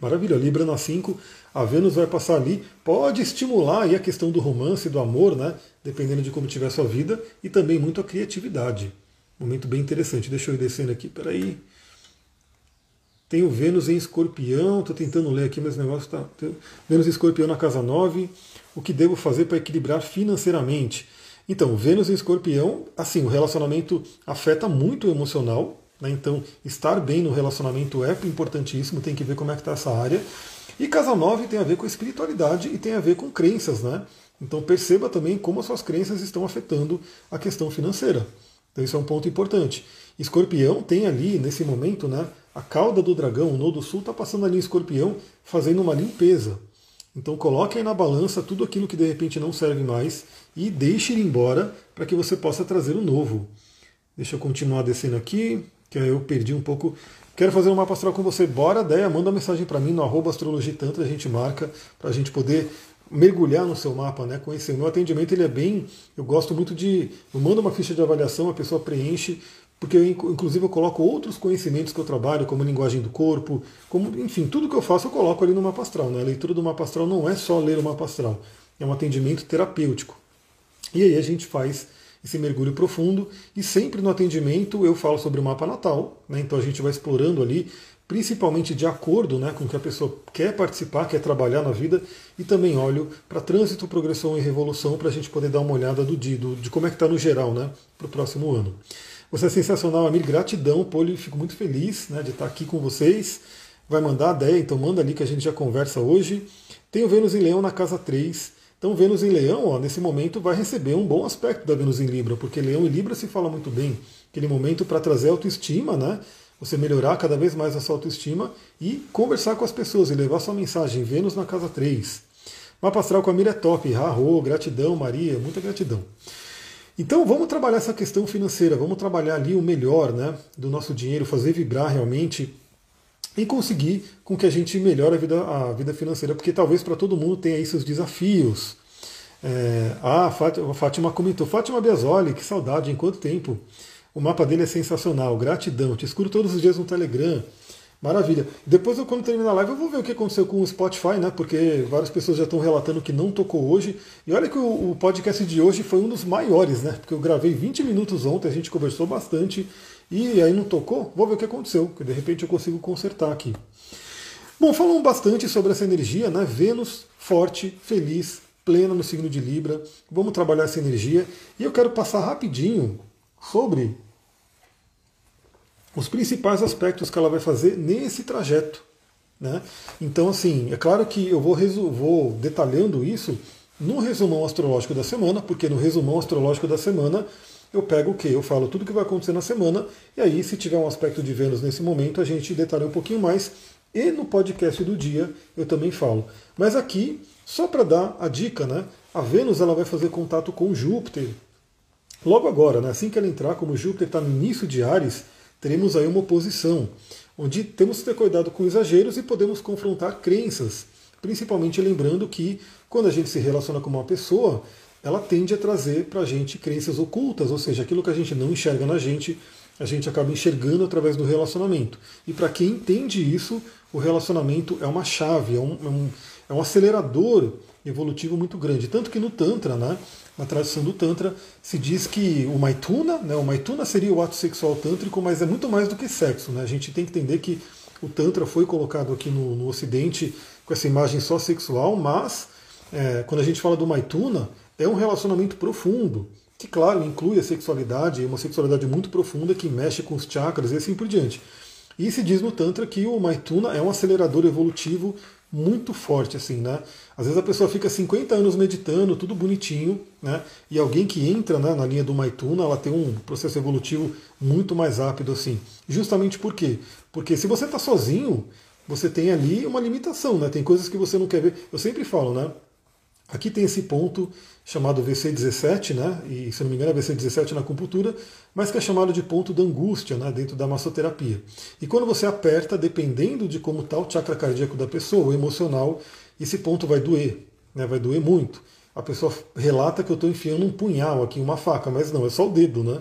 Maravilha, Libra na 5, a Vênus vai passar ali, pode estimular aí a questão do romance, do amor, né? Dependendo de como tiver a sua vida, e também muito a criatividade. Momento bem interessante. Deixa eu ir descendo aqui, peraí. Tem o Vênus em escorpião, estou tentando ler aqui, mas o negócio está. Vênus em escorpião na casa 9. O que devo fazer para equilibrar financeiramente? Então, Vênus em escorpião, assim, o relacionamento afeta muito o emocional, né? Então, estar bem no relacionamento é importantíssimo, tem que ver como é que está essa área. E casa 9 tem a ver com espiritualidade e tem a ver com crenças, né? Então perceba também como as suas crenças estão afetando a questão financeira. Então isso é um ponto importante. Escorpião tem ali, nesse momento, né, a cauda do dragão, o nodo sul está passando ali em escorpião, fazendo uma limpeza. Então coloque aí na balança tudo aquilo que de repente não serve mais e deixe ir embora para que você possa trazer o novo. Deixa eu continuar descendo aqui, que eu perdi um pouco. Quero fazer um mapa astral com você. Bora, ideia, manda uma mensagem para mim no arroba astrologitantra, a gente marca para a gente poder mergulhar no seu mapa, né? Conhecer. O meu atendimento ele é bem. Eu gosto muito de. Eu mando uma ficha de avaliação, a pessoa preenche, porque inclusive eu coloco outros conhecimentos que eu trabalho, como linguagem do corpo, como, enfim, tudo que eu faço eu coloco ali no mapa astral. Né? A leitura do mapa astral não é só ler o mapa astral, é um atendimento terapêutico. E aí a gente faz esse mergulho profundo e sempre no atendimento eu falo sobre o mapa natal, né? então a gente vai explorando ali principalmente de acordo né, com o que a pessoa quer participar, quer trabalhar na vida, e também olho para trânsito, progressão e revolução para a gente poder dar uma olhada do, do de como é que está no geral né, para o próximo ano. Você é sensacional, Amir, gratidão, Poli, fico muito feliz né, de estar aqui com vocês. Vai mandar a ideia, então manda ali que a gente já conversa hoje. Tem o Vênus em Leão na casa 3. Então, Vênus em Leão, ó, nesse momento, vai receber um bom aspecto da Vênus em Libra, porque Leão e Libra se fala muito bem. Aquele momento para trazer autoestima, né? você melhorar cada vez mais a sua autoestima e conversar com as pessoas e levar sua mensagem. Vênus na casa 3. Mapa astral com a Mira é top. Arro, gratidão, Maria, muita gratidão. Então vamos trabalhar essa questão financeira, vamos trabalhar ali o melhor né, do nosso dinheiro, fazer vibrar realmente e conseguir com que a gente melhore a vida, a vida financeira, porque talvez para todo mundo tenha aí seus desafios. É, ah, a Fátima comentou, Fátima Biasoli, que saudade, em quanto tempo? O mapa dele é sensacional. Gratidão. Te escuto todos os dias no Telegram. Maravilha. Depois, quando terminar a live, eu vou ver o que aconteceu com o Spotify, né? Porque várias pessoas já estão relatando que não tocou hoje. E olha que o, o, podcast de hoje foi um dos maiores, né? Porque eu gravei 20 minutos ontem, a gente conversou bastante. E aí não tocou? Vou ver o que aconteceu, que de repente eu consigo consertar aqui. Bom, falamos bastante sobre essa energia, né? Vênus forte, feliz, plena no signo de Libra. Vamos trabalhar essa energia. E eu quero passar rapidinho sobre os principais aspectos que ela vai fazer nesse trajeto. Né? Então, assim, é claro que eu vou, vou detalhando isso no resumão astrológico da semana, porque no resumão astrológico da semana eu pego o que? Eu falo tudo que vai acontecer na semana, e aí, se tiver um aspecto de Vênus nesse momento, a gente detalha um pouquinho mais. E no podcast do dia eu também falo. Mas aqui, só para dar a dica, né? A Vênus ela vai fazer contato com Júpiter. Logo agora, né? assim que ela entrar, como Júpiter está no início de Ares, teremos aí uma oposição, onde temos que ter cuidado com exageros e podemos confrontar crenças, principalmente lembrando que quando a gente se relaciona com uma pessoa, ela tende a trazer para a gente crenças ocultas, ou seja, aquilo que a gente não enxerga na gente, a gente acaba enxergando através do relacionamento. E para quem entende isso, o relacionamento é uma chave, é um, é um, é um acelerador evolutivo muito grande. Tanto que no Tantra, né, na tradição do Tantra, se diz que o Maituna, né, o Maituna seria o ato sexual tântrico, mas é muito mais do que sexo. Né? A gente tem que entender que o Tantra foi colocado aqui no, no Ocidente com essa imagem só sexual, mas é, quando a gente fala do Maituna, é um relacionamento profundo, que, claro, inclui a sexualidade, uma sexualidade muito profunda que mexe com os chakras e assim por diante. E se diz no Tantra que o Maituna é um acelerador evolutivo muito forte, assim, né? Às vezes a pessoa fica 50 anos meditando, tudo bonitinho, né? E alguém que entra né, na linha do Maituna, ela tem um processo evolutivo muito mais rápido, assim. Justamente por quê? Porque se você está sozinho, você tem ali uma limitação, né? Tem coisas que você não quer ver. Eu sempre falo, né? Aqui tem esse ponto chamado VC17, né? E se não me engano é VC17 na acupuntura, mas que é chamado de ponto da angústia, né? Dentro da massoterapia. E quando você aperta, dependendo de como está o chakra cardíaco da pessoa, o emocional, esse ponto vai doer, né? Vai doer muito. A pessoa relata que eu estou enfiando um punhal aqui, uma faca, mas não, é só o dedo, né?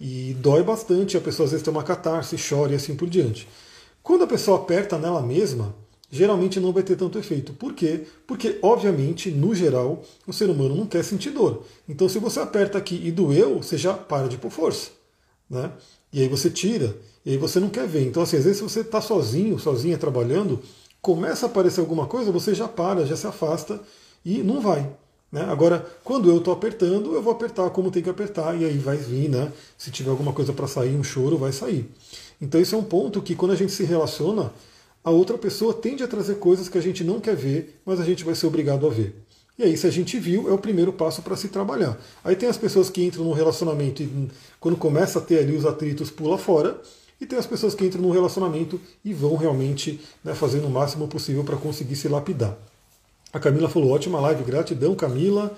E dói bastante, a pessoa às vezes tem uma catarse, chora e assim por diante. Quando a pessoa aperta nela mesma, geralmente não vai ter tanto efeito. Por quê? Porque, obviamente, no geral, o ser humano não quer sentir dor. Então, se você aperta aqui e doeu, você já para de pôr força. Né? E aí você tira, e aí você não quer ver. Então, assim, às vezes, se você está sozinho, sozinha trabalhando, começa a aparecer alguma coisa, você já para, já se afasta e não vai. Né? Agora, quando eu estou apertando, eu vou apertar como tem que apertar, e aí vai vir, né? Se tiver alguma coisa para sair, um choro, vai sair. Então, esse é um ponto que, quando a gente se relaciona, a outra pessoa tende a trazer coisas que a gente não quer ver, mas a gente vai ser obrigado a ver. E aí, se a gente viu, é o primeiro passo para se trabalhar. Aí tem as pessoas que entram no relacionamento e, quando começa a ter ali os atritos, pula fora. E tem as pessoas que entram no relacionamento e vão realmente né, fazendo o máximo possível para conseguir se lapidar. A Camila falou: ótima live, gratidão, Camila.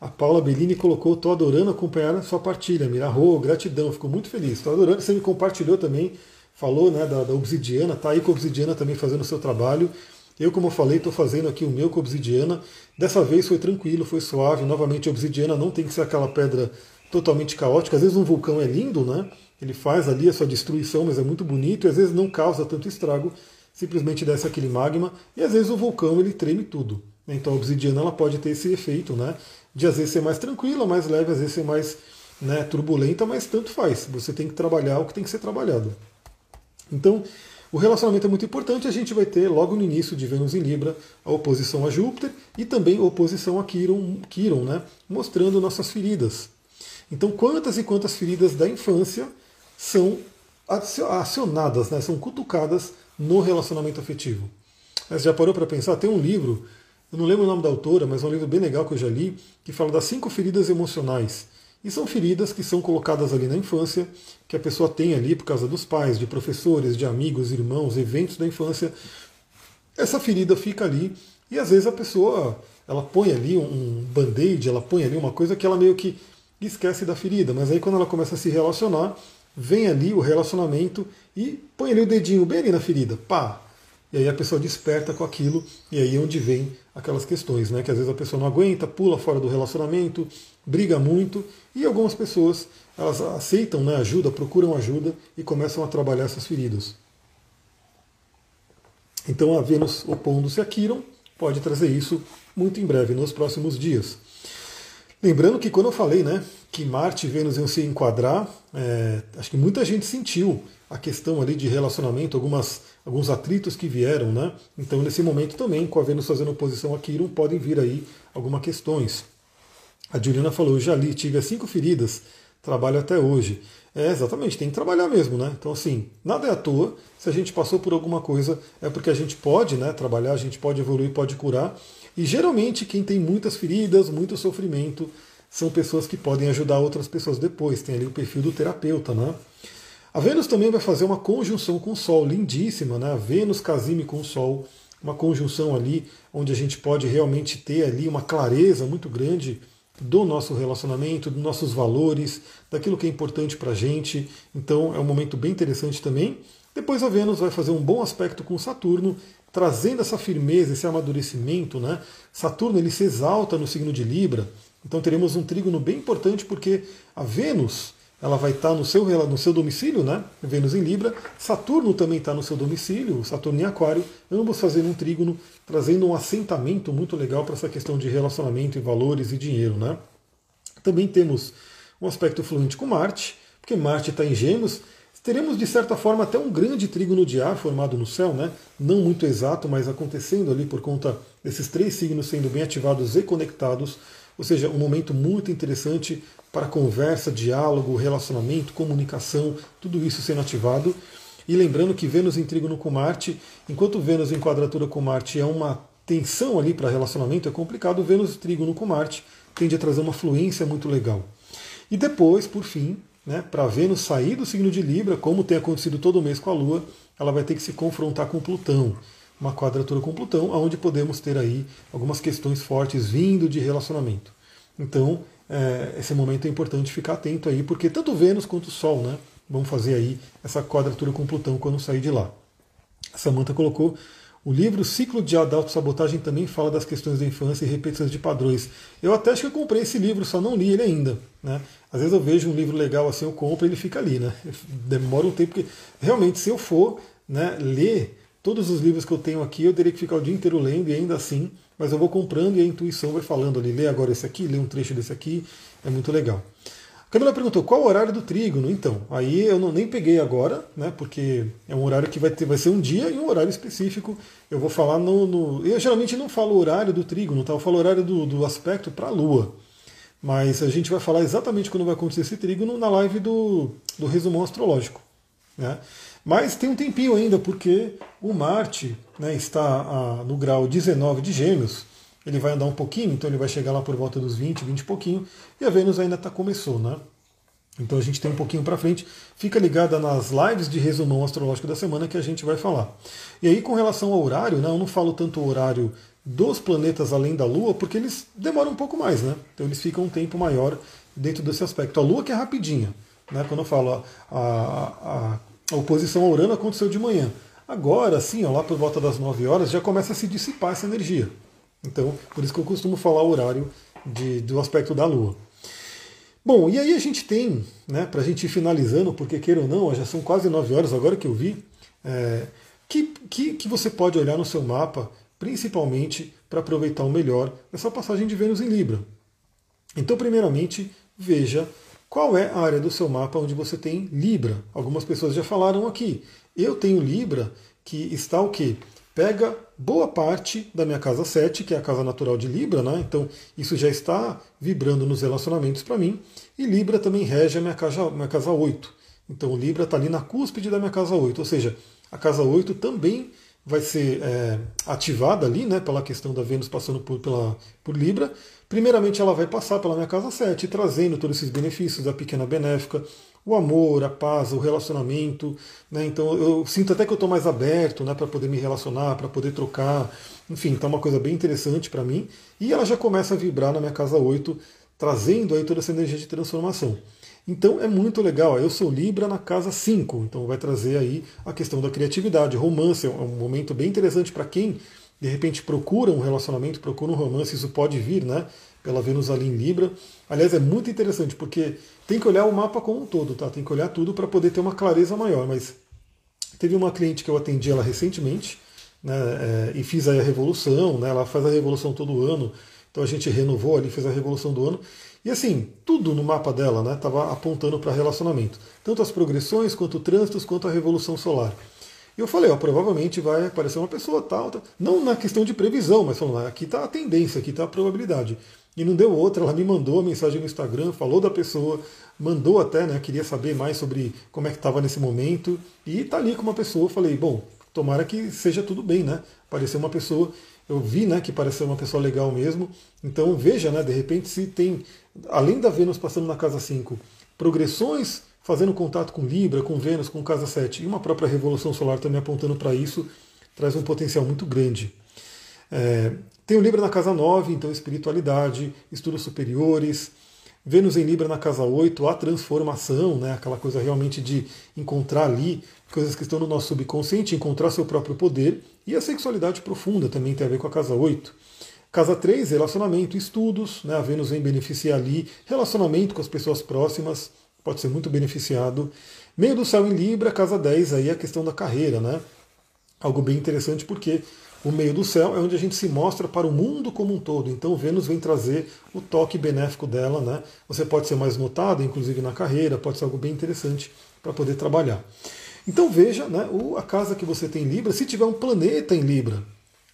A Paula Bellini colocou: estou adorando acompanhar a sua partilha. Mirarro, gratidão, fico muito feliz. Estou adorando, você me compartilhou também falou né, da, da Obsidiana, tá aí com a Obsidiana também fazendo o seu trabalho. Eu, como eu falei, estou fazendo aqui o meu com Obsidiana. Dessa vez foi tranquilo, foi suave. Novamente, Obsidiana não tem que ser aquela pedra totalmente caótica. Às vezes um vulcão é lindo, né? Ele faz ali a sua destruição, mas é muito bonito e às vezes não causa tanto estrago, simplesmente desce aquele magma e às vezes o vulcão ele treme tudo. Então a obsidiana ela pode ter esse efeito, né? De às vezes ser mais tranquila, mais leve, às vezes ser mais né, turbulenta, mas tanto faz. Você tem que trabalhar o que tem que ser trabalhado. Então, o relacionamento é muito importante. A gente vai ter logo no início de Vênus em Libra a oposição a Júpiter e também a oposição a Quiron, Quiron né, mostrando nossas feridas. Então, quantas e quantas feridas da infância são acionadas, né, são cutucadas no relacionamento afetivo? Você já parou para pensar? Tem um livro, eu não lembro o nome da autora, mas é um livro bem legal que eu já li, que fala das cinco feridas emocionais. E são feridas que são colocadas ali na infância, que a pessoa tem ali por causa dos pais, de professores, de amigos, irmãos, eventos da infância. Essa ferida fica ali e às vezes a pessoa ela põe ali um band-aid, ela põe ali uma coisa que ela meio que esquece da ferida, mas aí quando ela começa a se relacionar, vem ali o relacionamento e põe ali o dedinho bem ali na ferida, pá, e aí a pessoa desperta com aquilo, e aí é onde vem aquelas questões, né? Que às vezes a pessoa não aguenta, pula fora do relacionamento, briga muito, e algumas pessoas elas aceitam né, ajuda, procuram ajuda e começam a trabalhar essas feridas. Então a Vênus opondo-se a Quiron pode trazer isso muito em breve, nos próximos dias. Lembrando que quando eu falei né, que Marte e Vênus iam se enquadrar, é, acho que muita gente sentiu a questão ali de relacionamento, algumas, alguns atritos que vieram, né? Então nesse momento também, com a Vênus fazendo oposição a Quirum, podem vir aí algumas questões. A Juliana falou, já li, tive as cinco feridas, trabalho até hoje. É, exatamente, tem que trabalhar mesmo, né? Então, assim, nada é à toa. Se a gente passou por alguma coisa, é porque a gente pode né, trabalhar, a gente pode evoluir, pode curar. E geralmente, quem tem muitas feridas, muito sofrimento, são pessoas que podem ajudar outras pessoas depois. Tem ali o perfil do terapeuta, né? A Vênus também vai fazer uma conjunção com o Sol, lindíssima, né? A Vênus casime com o Sol, uma conjunção ali onde a gente pode realmente ter ali uma clareza muito grande do nosso relacionamento, dos nossos valores, daquilo que é importante para a gente. Então é um momento bem interessante também. Depois a Vênus vai fazer um bom aspecto com Saturno, trazendo essa firmeza, esse amadurecimento. Né? Saturno ele se exalta no signo de Libra, então teremos um trígono bem importante porque a Vênus ela vai estar no seu, no seu domicílio, né? Vênus em Libra. Saturno também está no seu domicílio, Saturno em Aquário, ambos fazendo um trígono, trazendo um assentamento muito legal para essa questão de relacionamento e valores e dinheiro, né? Também temos um aspecto fluente com Marte, porque Marte está em Gêmeos. Teremos, de certa forma, até um grande trígono de ar formado no céu, né? não muito exato, mas acontecendo ali por conta desses três signos sendo bem ativados e conectados. Ou seja, um momento muito interessante para conversa, diálogo, relacionamento, comunicação, tudo isso sendo ativado. E lembrando que Vênus em trígono com Marte, enquanto Vênus em quadratura com Marte é uma tensão ali para relacionamento, é complicado, Vênus em trígono com Marte tende a trazer uma fluência muito legal. E depois, por fim, né, para Vênus sair do signo de Libra, como tem acontecido todo mês com a Lua, ela vai ter que se confrontar com Plutão. Uma quadratura com Plutão, onde podemos ter aí algumas questões fortes vindo de relacionamento. Então, é, esse momento é importante ficar atento aí, porque tanto Vênus quanto o Sol né, vão fazer aí essa quadratura com Plutão quando sair de lá. A Samanta colocou o livro Ciclo de Autossabotagem também fala das questões da infância e repetições de padrões. Eu até acho que eu comprei esse livro, só não li ele ainda. Né? Às vezes eu vejo um livro legal assim, eu compro e ele fica ali. Né? Demora um tempo, porque realmente se eu for né, ler Todos os livros que eu tenho aqui eu teria que ficar o dia inteiro lendo e ainda assim, mas eu vou comprando e a intuição vai falando ali, lê agora esse aqui, lê um trecho desse aqui, é muito legal. Camila perguntou qual o horário do trígono. Então, aí eu não, nem peguei agora, né? Porque é um horário que vai, ter, vai ser um dia e um horário específico. Eu vou falar no. no eu geralmente não falo o horário do trígono, tá? Eu falo o horário do, do aspecto para a Lua. Mas a gente vai falar exatamente quando vai acontecer esse trígono na live do, do resumão astrológico. Né? Mas tem um tempinho ainda, porque o Marte né, está a, no grau 19 de Gêmeos. Ele vai andar um pouquinho, então ele vai chegar lá por volta dos 20, 20 e pouquinho. E a Vênus ainda tá, começou, né? Então a gente tem um pouquinho para frente. Fica ligada nas lives de resumão astrológico da semana que a gente vai falar. E aí, com relação ao horário, né, eu não falo tanto o horário dos planetas além da Lua, porque eles demoram um pouco mais, né? Então eles ficam um tempo maior dentro desse aspecto. A Lua que é rapidinha, né? Quando eu falo a, a, a oposição a Urano aconteceu de manhã. Agora, sim, ó, lá por volta das 9 horas, já começa a se dissipar essa energia. Então, por isso que eu costumo falar o horário de, do aspecto da Lua. Bom, e aí a gente tem, né, para a gente ir finalizando, porque queira ou não, já são quase 9 horas agora que eu vi, é, que, que, que você pode olhar no seu mapa principalmente para aproveitar o melhor essa passagem de Vênus em Libra. Então, primeiramente, veja qual é a área do seu mapa onde você tem Libra. Algumas pessoas já falaram aqui. Eu tenho Libra que está o quê? Pega boa parte da minha casa 7, que é a casa natural de Libra, né? Então isso já está vibrando nos relacionamentos para mim. E Libra também rege a minha casa, minha casa 8. Então Libra está ali na cúspide da minha casa 8. Ou seja, a casa 8 também vai ser é, ativada ali, né, pela questão da Vênus passando por, pela, por Libra. Primeiramente, ela vai passar pela minha casa 7, trazendo todos esses benefícios da pequena benéfica, o amor, a paz, o relacionamento. Né, então, eu sinto até que eu estou mais aberto né, para poder me relacionar, para poder trocar. Enfim, está uma coisa bem interessante para mim. E ela já começa a vibrar na minha casa 8, trazendo aí toda essa energia de transformação. Então é muito legal. Eu sou Libra na casa 5, então vai trazer aí a questão da criatividade, romance. É um momento bem interessante para quem de repente procura um relacionamento, procura um romance, isso pode vir, né? Pela Vênus ali em Libra. Aliás, é muito interessante porque tem que olhar o mapa como um todo, tá? Tem que olhar tudo para poder ter uma clareza maior. Mas teve uma cliente que eu atendi ela recentemente, né? É, e fiz aí a revolução, né? Ela faz a revolução todo ano. Então a gente renovou ali, fez a revolução do ano. E assim, tudo no mapa dela né, apontando para relacionamento. Tanto as progressões, quanto trânsitos, quanto a revolução solar. E eu falei, ó, provavelmente vai aparecer uma pessoa tal, tal. não na questão de previsão, mas falando, aqui está a tendência, aqui está a probabilidade. E não deu outra, ela me mandou a mensagem no Instagram, falou da pessoa, mandou até, né, queria saber mais sobre como é que estava nesse momento, e está ali com uma pessoa, falei, bom, tomara que seja tudo bem, né? Apareceu uma pessoa eu vi né, que pareceu uma pessoa legal mesmo. Então veja, né, de repente, se tem, além da Vênus passando na casa 5, progressões fazendo contato com Libra, com Vênus, com casa 7, e uma própria revolução solar também apontando para isso, traz um potencial muito grande. É, tem o Libra na casa 9, então espiritualidade, estudos superiores. Vênus em Libra na casa 8, a transformação, né, aquela coisa realmente de encontrar ali coisas que estão no nosso subconsciente, encontrar seu próprio poder. E a sexualidade profunda também tem a ver com a casa 8. Casa 3, relacionamento, estudos, né? a Vênus vem beneficiar ali, relacionamento com as pessoas próximas, pode ser muito beneficiado. Meio do céu em Libra, casa 10, aí a questão da carreira, né? Algo bem interessante porque o meio do céu é onde a gente se mostra para o mundo como um todo. Então Vênus vem trazer o toque benéfico dela, né? Você pode ser mais notado, inclusive na carreira, pode ser algo bem interessante para poder trabalhar. Então veja né, a casa que você tem em Libra, se tiver um planeta em Libra,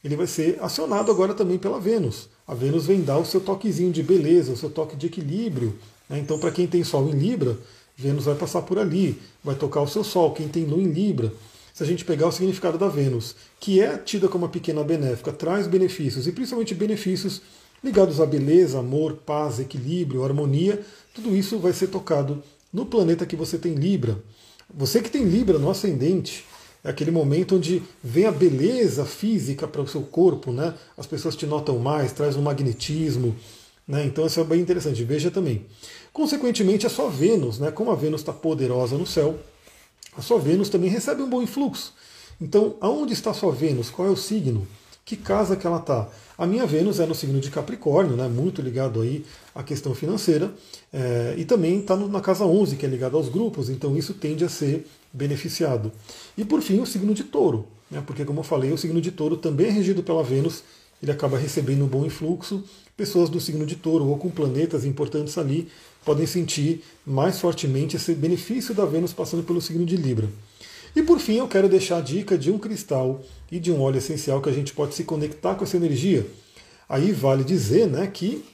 ele vai ser acionado agora também pela Vênus. A Vênus vem dar o seu toquezinho de beleza, o seu toque de equilíbrio. Né? Então, para quem tem Sol em Libra, Vênus vai passar por ali, vai tocar o seu Sol. Quem tem Lua em Libra, se a gente pegar o significado da Vênus, que é tida como uma pequena benéfica, traz benefícios, e principalmente benefícios ligados à beleza, amor, paz, equilíbrio, harmonia, tudo isso vai ser tocado no planeta que você tem Libra. Você que tem Libra no ascendente, é aquele momento onde vem a beleza física para o seu corpo, né? As pessoas te notam mais, traz um magnetismo, né? Então isso é bem interessante. Veja também. Consequentemente, a sua Vênus, né? Como a Vênus está poderosa no céu, a sua Vênus também recebe um bom influxo. Então, aonde está a sua Vênus? Qual é o signo? Que casa que ela está? A minha Vênus é no signo de Capricórnio, né, muito ligado aí à questão financeira, é, e também está na casa 11, que é ligado aos grupos, então isso tende a ser beneficiado. E por fim, o signo de Touro. né, porque, como eu falei, o signo de touro também é regido pela Vênus, ele acaba recebendo um bom influxo. Pessoas do signo de touro ou com planetas importantes ali podem sentir mais fortemente esse benefício da Vênus passando pelo signo de Libra. E por fim, eu quero deixar a dica de um cristal e de um óleo essencial que a gente pode se conectar com essa energia. Aí vale dizer né, que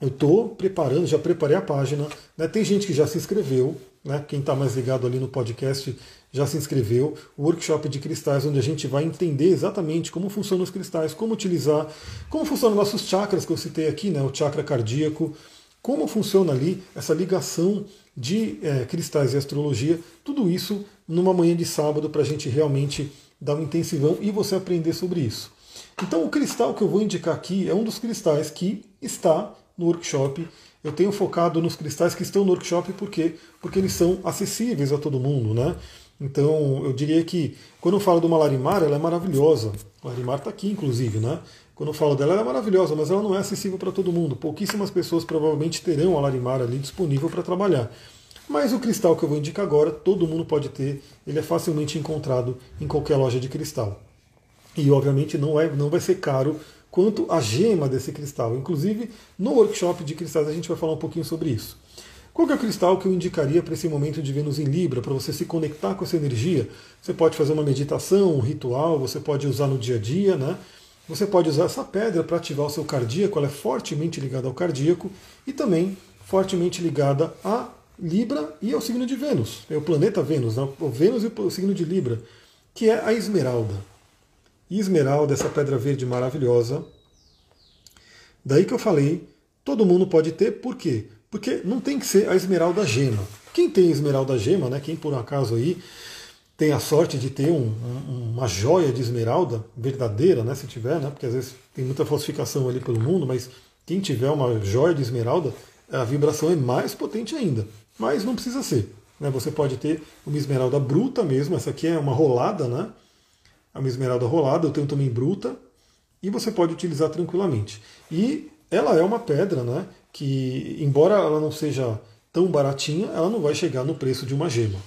eu estou preparando, já preparei a página. Né, tem gente que já se inscreveu, né, quem está mais ligado ali no podcast já se inscreveu. O workshop de cristais, onde a gente vai entender exatamente como funcionam os cristais, como utilizar, como funcionam nossos chakras que eu citei aqui, né, o chakra cardíaco, como funciona ali essa ligação de é, cristais e astrologia, tudo isso numa manhã de sábado para a gente realmente dar um intensivão e você aprender sobre isso. Então o cristal que eu vou indicar aqui é um dos cristais que está no workshop. Eu tenho focado nos cristais que estão no workshop porque porque eles são acessíveis a todo mundo, né? Então eu diria que quando eu falo do Malarimar, ela é maravilhosa. A Larimar está aqui, inclusive, né? Quando eu falo dela, ela é maravilhosa, mas ela não é acessível para todo mundo. Pouquíssimas pessoas provavelmente terão a Larimar ali disponível para trabalhar. Mas o cristal que eu vou indicar agora, todo mundo pode ter, ele é facilmente encontrado em qualquer loja de cristal. E obviamente não, é, não vai ser caro quanto a gema desse cristal. Inclusive, no workshop de cristais a gente vai falar um pouquinho sobre isso. Qual é o cristal que eu indicaria para esse momento de Vênus em Libra, para você se conectar com essa energia? Você pode fazer uma meditação, um ritual, você pode usar no dia a dia, né? Você pode usar essa pedra para ativar o seu cardíaco, ela é fortemente ligada ao cardíaco e também fortemente ligada a Libra e ao signo de Vênus, é o planeta Vênus, né? o Vênus e o signo de Libra, que é a esmeralda. Esmeralda, essa pedra verde maravilhosa. Daí que eu falei, todo mundo pode ter, por quê? Porque não tem que ser a esmeralda gema. Quem tem esmeralda gema, né? Quem por um acaso aí tem a sorte de ter um, um, uma joia de esmeralda verdadeira, né, se tiver, né, porque às vezes tem muita falsificação ali pelo mundo, mas quem tiver uma joia de esmeralda, a vibração é mais potente ainda. Mas não precisa ser. Né, você pode ter uma esmeralda bruta mesmo, essa aqui é uma rolada, né? É uma esmeralda rolada, eu tenho também bruta, e você pode utilizar tranquilamente. E ela é uma pedra, né? Que, embora ela não seja tão baratinha, ela não vai chegar no preço de uma gema.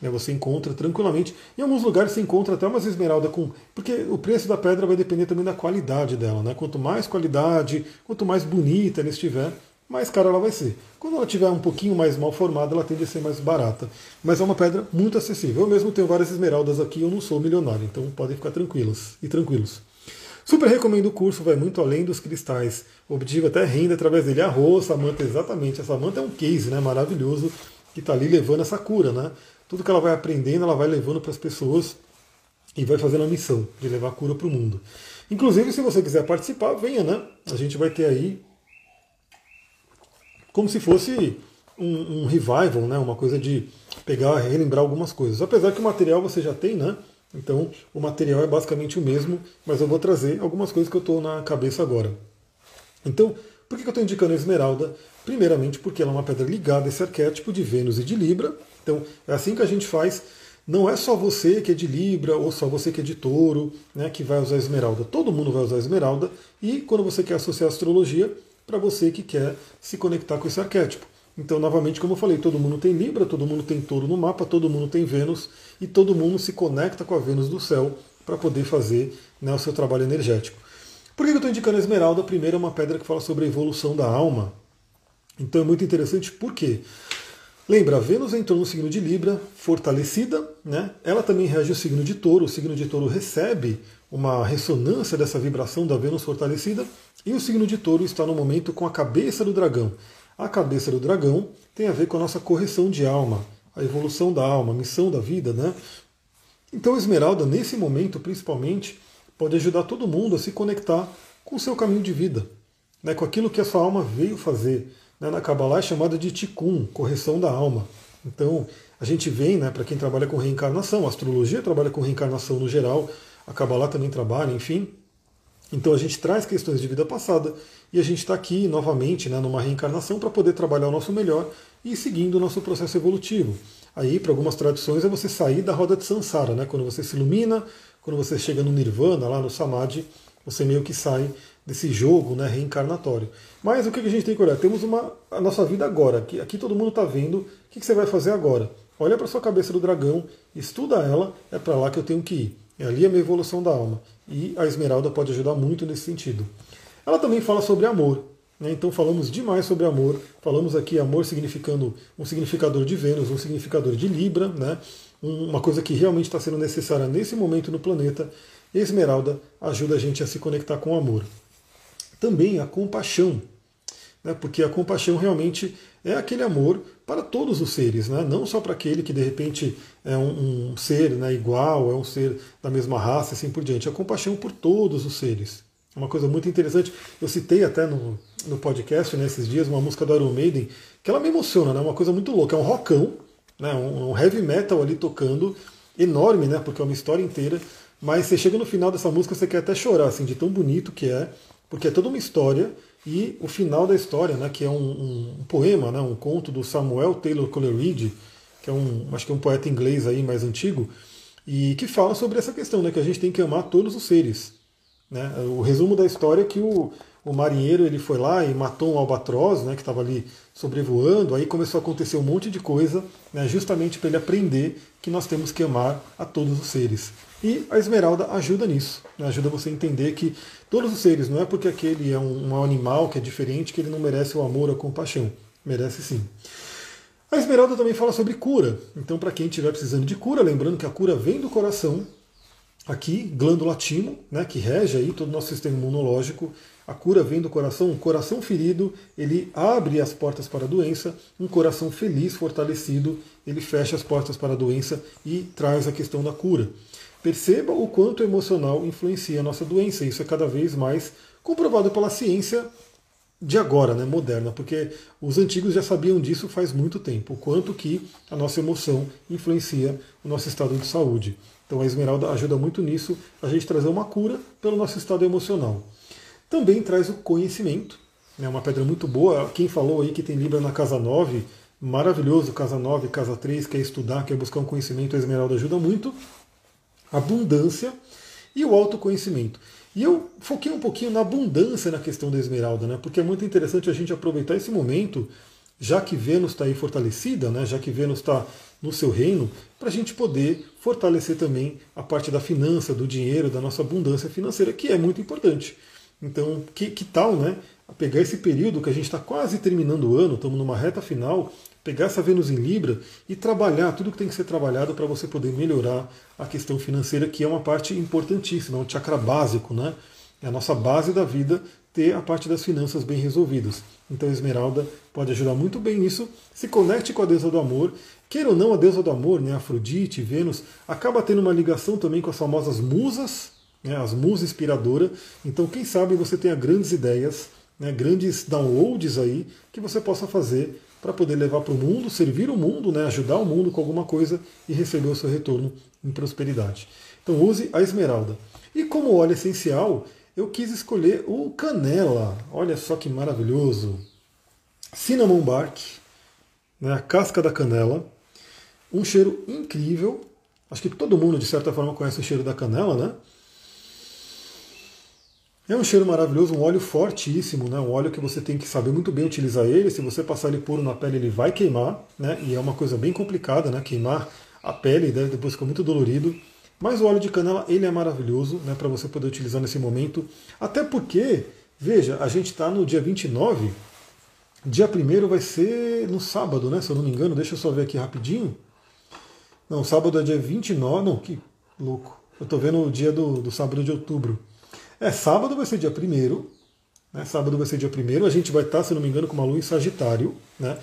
Né, você encontra tranquilamente. Em alguns lugares você encontra até umas esmeralda com. Porque o preço da pedra vai depender também da qualidade dela. Né? Quanto mais qualidade, quanto mais bonita ela estiver, mais cara ela vai ser. Quando ela estiver um pouquinho mais mal formada, ela tende a ser mais barata. Mas é uma pedra muito acessível. Eu mesmo tenho várias esmeraldas aqui, eu não sou milionário, então podem ficar tranquilos e tranquilos. Super recomendo o curso, vai muito além dos cristais. O objetivo até renda através dele. Arroz, Samanta, exatamente. Essa manta é um case né, maravilhoso que está ali levando essa cura. Né? Tudo que ela vai aprendendo, ela vai levando para as pessoas e vai fazendo a missão de levar a cura para o mundo. Inclusive, se você quiser participar, venha, né? A gente vai ter aí como se fosse um, um revival, né? Uma coisa de pegar, relembrar algumas coisas. Apesar que o material você já tem, né? Então, o material é basicamente o mesmo, mas eu vou trazer algumas coisas que eu estou na cabeça agora. Então, por que eu estou indicando a esmeralda? Primeiramente, porque ela é uma pedra ligada a esse arquétipo de Vênus e de Libra, então, é assim que a gente faz. Não é só você que é de Libra ou só você que é de Touro né, que vai usar esmeralda. Todo mundo vai usar esmeralda. E quando você quer associar astrologia, para você que quer se conectar com esse arquétipo. Então, novamente, como eu falei, todo mundo tem Libra, todo mundo tem Touro no mapa, todo mundo tem Vênus e todo mundo se conecta com a Vênus do céu para poder fazer né, o seu trabalho energético. Por que eu estou indicando a esmeralda? Primeiro, é uma pedra que fala sobre a evolução da alma. Então é muito interessante, por quê? Lembra, Vênus entrou no signo de Libra, fortalecida, né? ela também rege o signo de Touro, o signo de Touro recebe uma ressonância dessa vibração da Vênus fortalecida, e o signo de Touro está no momento com a cabeça do dragão. A cabeça do dragão tem a ver com a nossa correção de alma, a evolução da alma, a missão da vida, né? Então, Esmeralda, nesse momento principalmente, pode ajudar todo mundo a se conectar com o seu caminho de vida, né? com aquilo que a sua alma veio fazer né, na Kabbalah é chamada de tikkun, correção da alma. Então, a gente vem, né, para quem trabalha com reencarnação, a astrologia trabalha com reencarnação no geral, a Kabbalah também trabalha, enfim. Então a gente traz questões de vida passada e a gente está aqui novamente né, numa reencarnação para poder trabalhar o nosso melhor e seguindo o nosso processo evolutivo. Aí, para algumas tradições, é você sair da roda de Sansara, né? quando você se ilumina, quando você chega no Nirvana, lá no Samadhi, você meio que sai desse jogo né, reencarnatório. Mas o que a gente tem que olhar? Temos uma, a nossa vida agora. Aqui, aqui todo mundo está vendo. O que, que você vai fazer agora? Olha para sua cabeça do dragão, estuda ela, é para lá que eu tenho que ir. É ali a minha evolução da alma. E a esmeralda pode ajudar muito nesse sentido. Ela também fala sobre amor. Né? Então falamos demais sobre amor. Falamos aqui amor significando um significador de Vênus, um significador de Libra, né? uma coisa que realmente está sendo necessária nesse momento no planeta. Esmeralda ajuda a gente a se conectar com o amor. Também a compaixão, né? porque a compaixão realmente é aquele amor para todos os seres, né? não só para aquele que de repente é um, um ser né, igual, é um ser da mesma raça, assim por diante. A compaixão por todos os seres. É uma coisa muito interessante. Eu citei até no, no podcast nesses dias uma música do Iron Maiden que ela me emociona, né? Uma coisa muito louca. É um rockão, né? Um, um heavy metal ali tocando, enorme, né? Porque é uma história inteira. Mas você chega no final dessa música, você quer até chorar, assim, de tão bonito que é, porque é toda uma história e o final da história, né, que é um, um, um poema, né, um conto do Samuel Taylor Coleridge, que é um, acho que é um poeta inglês aí mais antigo, e que fala sobre essa questão, né, que a gente tem que amar todos os seres. Né? O resumo da história é que o, o marinheiro ele foi lá e matou um albatroz, né, que estava ali sobrevoando, aí começou a acontecer um monte de coisa, né, justamente para ele aprender que nós temos que amar a todos os seres. E a esmeralda ajuda nisso, né, ajuda você a entender que todos os seres, não é porque aquele é um, animal que é diferente que ele não merece o amor, a compaixão. Merece sim. A esmeralda também fala sobre cura. Então, para quem estiver precisando de cura, lembrando que a cura vem do coração, aqui, glândula timo, né, que rege aí todo o nosso sistema imunológico. A cura vem do coração. Um coração ferido, ele abre as portas para a doença. Um coração feliz, fortalecido, ele fecha as portas para a doença e traz a questão da cura. Perceba o quanto o emocional influencia a nossa doença. Isso é cada vez mais comprovado pela ciência de agora, né, moderna, porque os antigos já sabiam disso faz muito tempo, o quanto que a nossa emoção influencia o nosso estado de saúde. Então a esmeralda ajuda muito nisso, a gente trazer uma cura pelo nosso estado emocional. Também traz o conhecimento, né, uma pedra muito boa. Quem falou aí que tem Libra na casa 9, maravilhoso, casa 9, casa 3, quer estudar, quer buscar um conhecimento, a esmeralda ajuda muito abundância e o autoconhecimento. E eu foquei um pouquinho na abundância na questão da esmeralda, né? porque é muito interessante a gente aproveitar esse momento, já que Vênus está aí fortalecida, né? já que Vênus está no seu reino, para a gente poder fortalecer também a parte da finança, do dinheiro, da nossa abundância financeira, que é muito importante. Então, que, que tal né, pegar esse período que a gente está quase terminando o ano, estamos numa reta final, pegar essa Vênus em Libra e trabalhar tudo que tem que ser trabalhado para você poder melhorar a questão financeira, que é uma parte importantíssima, é um chakra básico, né? É a nossa base da vida ter a parte das finanças bem resolvidas. Então, Esmeralda pode ajudar muito bem nisso. Se conecte com a deusa do amor. Queira ou não, a deusa do amor, né, Afrodite, Vênus, acaba tendo uma ligação também com as famosas musas, né, as musas inspiradoras. Então, quem sabe você tenha grandes ideias, né, grandes downloads aí que você possa fazer para poder levar para o mundo, servir o mundo, né, ajudar o mundo com alguma coisa e receber o seu retorno em prosperidade. Então use a esmeralda. E como óleo essencial, eu quis escolher o canela. Olha só que maravilhoso. Cinnamon bark, né, a casca da canela. Um cheiro incrível. Acho que todo mundo, de certa forma, conhece o cheiro da canela, né? É um cheiro maravilhoso, um óleo fortíssimo, né? um óleo que você tem que saber muito bem utilizar ele. Se você passar ele puro na pele, ele vai queimar, né? e é uma coisa bem complicada, né? queimar a pele, deve depois ficar muito dolorido. Mas o óleo de canela, ele é maravilhoso né? para você poder utilizar nesse momento. Até porque, veja, a gente está no dia 29, dia 1 vai ser no sábado, né? se eu não me engano, deixa eu só ver aqui rapidinho. Não, sábado é dia 29, não, que louco. Eu estou vendo o dia do, do sábado de outubro. É, sábado vai ser dia 1 né? Sábado vai ser dia 1 A gente vai estar, se não me engano, com uma lua em Sagitário, né?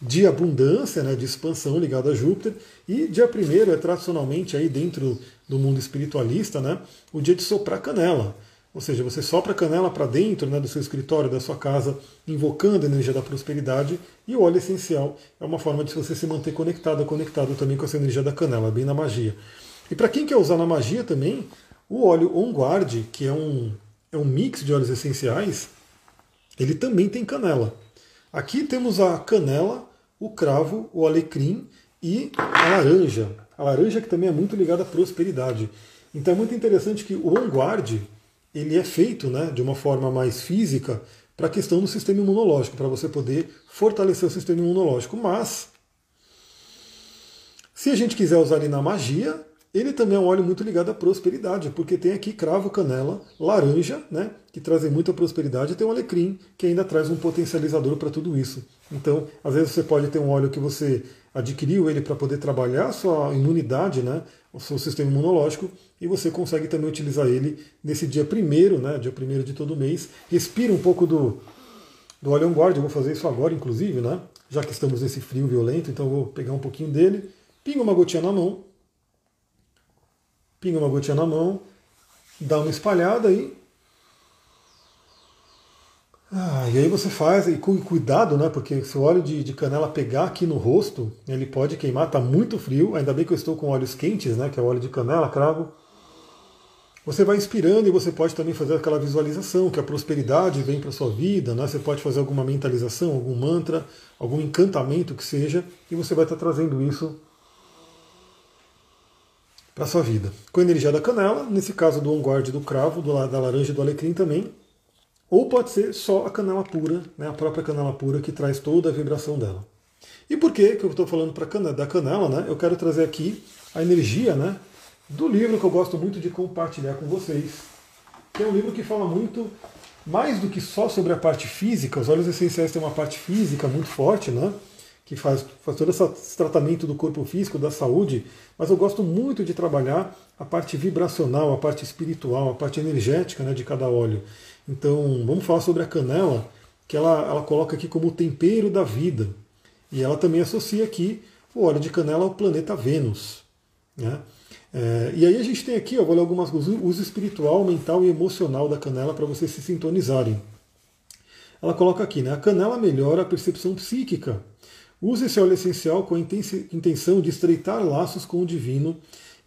De abundância, né? de expansão ligada a Júpiter. E dia 1 é tradicionalmente aí dentro do mundo espiritualista, né? O dia de soprar canela. Ou seja, você sopra canela para dentro né, do seu escritório, da sua casa, invocando a energia da prosperidade. E o óleo essencial é uma forma de você se manter conectado, conectado também com essa energia da canela, bem na magia. E para quem quer usar na magia também, o óleo On Guard, que é um, é um mix de óleos essenciais, ele também tem canela. Aqui temos a canela, o cravo, o alecrim e a laranja. A laranja que também é muito ligada à prosperidade. Então é muito interessante que o On Guard ele é feito né, de uma forma mais física para a questão do sistema imunológico, para você poder fortalecer o sistema imunológico. Mas, se a gente quiser usar ele na magia, Ele também é um óleo muito ligado à prosperidade, porque tem aqui cravo, canela, laranja, né, que trazem muita prosperidade, e tem o alecrim, que ainda traz um potencializador para tudo isso. Então, às vezes você pode ter um óleo que você adquiriu ele para poder trabalhar a sua imunidade, né, o seu sistema imunológico, e você consegue também utilizar ele nesse dia primeiro, né, dia primeiro de todo mês. Respira um pouco do, do óleo guard, eu vou fazer isso agora, inclusive, né, já que estamos nesse frio violento, então eu vou pegar um pouquinho dele, pinga uma gotinha na mão, pinga uma gotinha na mão, dá uma espalhada aí. Ah, e aí você faz, e cuidado, né? Porque se o óleo de, de, canela pegar aqui no rosto, ele pode queimar, tá muito frio. Ainda bem que eu estou com óleos quentes, né? Que é o óleo de canela, cravo. Você vai inspirando e você pode também fazer aquela visualização que a prosperidade vem para sua vida, né? Você pode fazer alguma mentalização, algum mantra, algum encantamento que seja, e você vai estar trazendo isso para sua vida. Com a energia da canela, nesse caso do onguard do cravo, do, da laranja e do alecrim também, ou pode ser só a canela pura, né, a própria canela pura que traz toda a vibração dela. E por que, que eu estou falando canela, da canela? Né, eu quero trazer aqui a energia né, do livro que eu gosto muito de compartilhar com vocês, que é um livro que fala muito mais do que só sobre a parte física, os óleos essenciais têm uma parte física muito forte, né? Que faz, faz todo esse tratamento do corpo físico, da saúde, mas eu gosto muito de trabalhar a parte vibracional, a parte espiritual, a parte energética né, de cada óleo. Então, vamos falar sobre a canela, que ela, ela coloca aqui como o tempero da vida. E ela também associa aqui o óleo de canela ao planeta Vênus. Né? É, e aí a gente tem aqui, eu vou ler algumas coisas, uso espiritual, mental e emocional da canela para vocês se sintonizarem. Ela coloca aqui, né? A canela melhora a percepção psíquica Use esse óleo essencial com a intenção de estreitar laços com o divino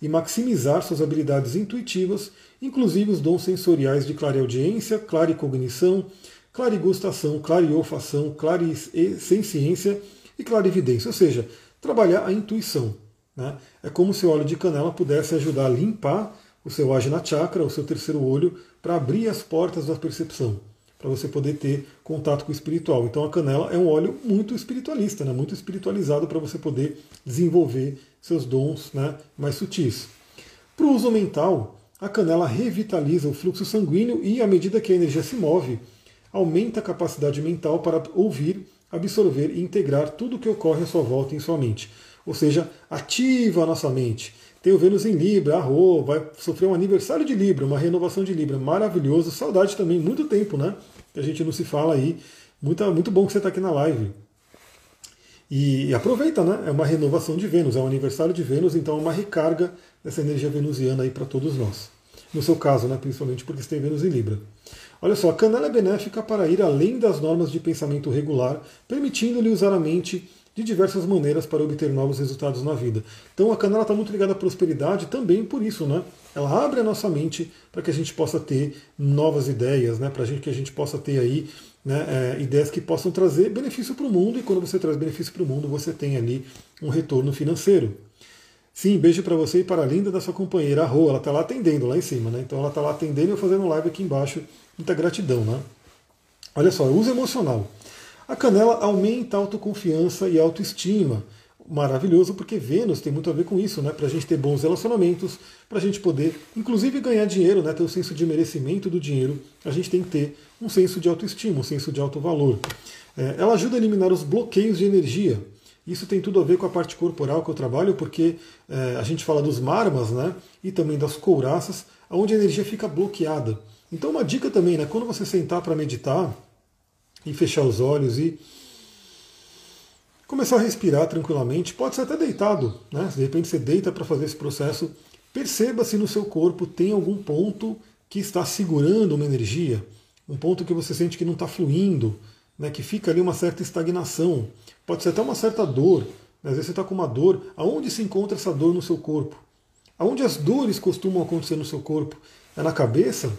e maximizar suas habilidades intuitivas, inclusive os dons sensoriais de clareaudiência, claricognição, clarigustação, clariofação, clarisciência e clarividência, ou seja, trabalhar a intuição. Né? É como se o óleo de canela pudesse ajudar a limpar o seu ajna chakra, o seu terceiro olho, para abrir as portas da percepção para você poder ter contato com o espiritual. Então a canela é um óleo muito espiritualista, né? muito espiritualizado para você poder desenvolver seus dons né? mais sutis. Para o uso mental, a canela revitaliza o fluxo sanguíneo e, à medida que a energia se move, aumenta a capacidade mental para ouvir, absorver e integrar tudo o que ocorre à sua volta em sua mente. Ou seja, ativa a nossa mente tem o Vênus em Libra, Arro, vai sofrer um aniversário de Libra, uma renovação de Libra, maravilhoso. Saudade também, muito tempo, né? Que a gente não se fala aí. Muito, muito bom que você está aqui na live. E, e, aproveita, né? É uma renovação de Vênus, é um aniversário de Vênus, então é uma recarga dessa energia venusiana aí para todos nós. No seu caso, né? Principalmente porque você tem Vênus em Libra. Olha só, a canela é benéfica para ir além das normas de pensamento regular, permitindo-lhe usar a mente de diversas maneiras para obter novos resultados na vida. Então a canela está muito ligada à prosperidade também por isso, né? Ela abre a nossa mente para que a gente possa ter novas ideias, né? Para que a gente possa ter aí né, é, ideias que possam trazer benefício para o mundo, e quando você traz benefício para o mundo, você tem ali um retorno financeiro. Sim, beijo para você e para a linda da sua companheira, a Rô, ela está lá atendendo lá em cima, né? Então ela está lá atendendo e eu fazendo live aqui embaixo. Muita gratidão, né? Olha só, uso emocional. A canela aumenta a autoconfiança e a autoestima. Maravilhoso, porque Vênus tem muito a ver com isso, né? Para a gente ter bons relacionamentos, para a gente poder, inclusive, ganhar dinheiro, né? ter o um senso de merecimento do dinheiro, a gente tem que ter um senso de autoestima, um senso de alto valor. É, ela ajuda a eliminar os bloqueios de energia. Isso tem tudo a ver com a parte corporal que eu trabalho, porque é, a gente fala dos marmas né? e também das couraças, onde a energia fica bloqueada. Então, uma dica também, né? quando você sentar para meditar, e fechar os olhos e começar a respirar tranquilamente. Pode ser até deitado, né? De repente você deita para fazer esse processo. Perceba se no seu corpo tem algum ponto que está segurando uma energia, um ponto que você sente que não está fluindo, né? que fica ali uma certa estagnação. Pode ser até uma certa dor. Né? Às vezes você está com uma dor. Aonde se encontra essa dor no seu corpo? Aonde as dores costumam acontecer no seu corpo? É na cabeça?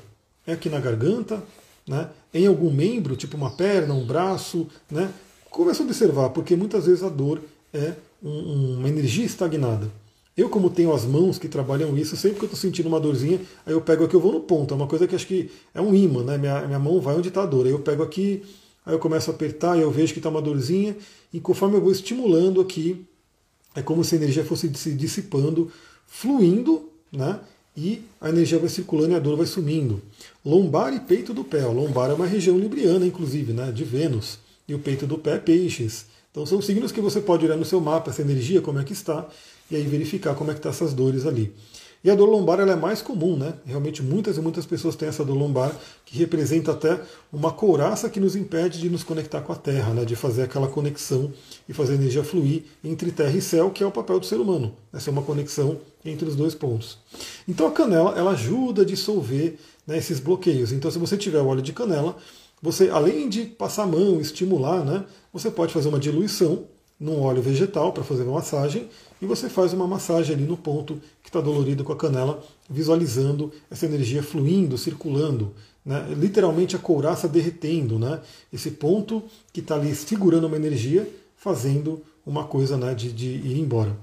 É aqui na garganta? Né, em algum membro, tipo uma perna, um braço, né, começa a observar, porque muitas vezes a dor é um, uma energia estagnada. Eu, como tenho as mãos que trabalham isso, sempre que eu estou sentindo uma dorzinha, aí eu pego aqui, eu vou no ponto. É uma coisa que acho que é um imã, né? Minha, minha mão vai onde está a dor. Aí eu pego aqui, aí eu começo a apertar, e eu vejo que está uma dorzinha, e conforme eu vou estimulando aqui, é como se a energia fosse se dissipando fluindo, né? E a energia vai circulando e a dor vai sumindo. Lombar e peito do pé. O lombar é uma região libriana, inclusive, né? De Vênus. E o peito do pé é peixes. Então são signos que você pode olhar no seu mapa, essa energia, como é que está, e aí verificar como é que estão tá essas dores ali. E a dor lombar ela é mais comum, né? Realmente muitas e muitas pessoas têm essa dor lombar que representa até uma couraça que nos impede de nos conectar com a Terra, né? De fazer aquela conexão e fazer a energia fluir entre terra e céu, que é o papel do ser humano. Essa é uma conexão entre os dois pontos. Então a canela ela ajuda a dissolver né, esses bloqueios. Então se você tiver óleo de canela, você além de passar a mão, estimular, né? Você pode fazer uma diluição num óleo vegetal para fazer uma massagem e você faz uma massagem ali no ponto que está dolorido com a canela, visualizando essa energia fluindo, circulando, né? literalmente a couraça derretendo, né? esse ponto que está ali segurando uma energia, fazendo uma coisa né, de, de ir embora.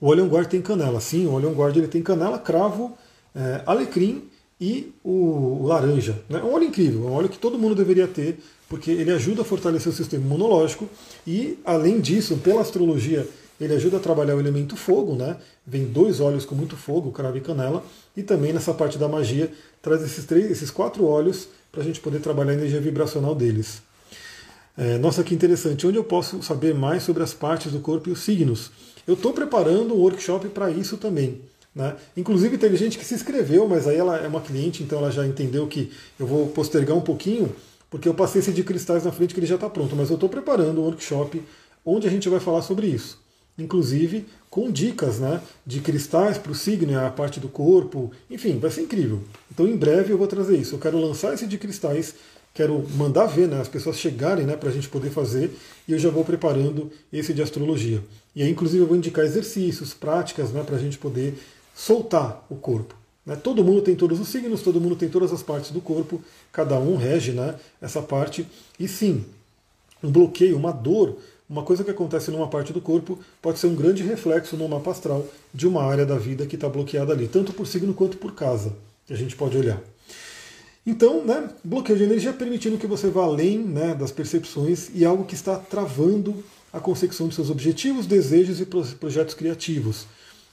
O óleo guard tem canela, sim, o óleo guard ele tem canela, cravo, é, alecrim e o laranja. Né? É um óleo incrível, é um óleo que todo mundo deveria ter, porque ele ajuda a fortalecer o sistema imunológico e, além disso, pela astrologia, ele ajuda a trabalhar o elemento fogo, né? Vem dois óleos com muito fogo, cravo e canela, e também nessa parte da magia traz esses, três, esses quatro óleos para a gente poder trabalhar a energia vibracional deles. É, nossa, que interessante. Onde eu posso saber mais sobre as partes do corpo e os signos? Eu estou preparando um workshop para isso também. Né? Inclusive teve gente que se inscreveu, mas aí ela é uma cliente, então ela já entendeu que eu vou postergar um pouquinho, porque eu passei esse de cristais na frente que ele já está pronto. Mas eu estou preparando um workshop onde a gente vai falar sobre isso inclusive com dicas né, de cristais para o signo, a parte do corpo, enfim, vai ser incrível. Então em breve eu vou trazer isso. Eu quero lançar esse de cristais, quero mandar ver, né, as pessoas chegarem né, para a gente poder fazer, e eu já vou preparando esse de astrologia. E aí, inclusive, eu vou indicar exercícios, práticas né, para a gente poder soltar o corpo. Né? Todo mundo tem todos os signos, todo mundo tem todas as partes do corpo, cada um rege né, essa parte. E sim, um bloqueio, uma dor uma coisa que acontece numa parte do corpo pode ser um grande reflexo no mapa astral de uma área da vida que está bloqueada ali, tanto por signo quanto por casa, que a gente pode olhar. Então, né, bloqueio de energia permitindo que você vá além né, das percepções e algo que está travando a consecução dos seus objetivos, desejos e projetos criativos.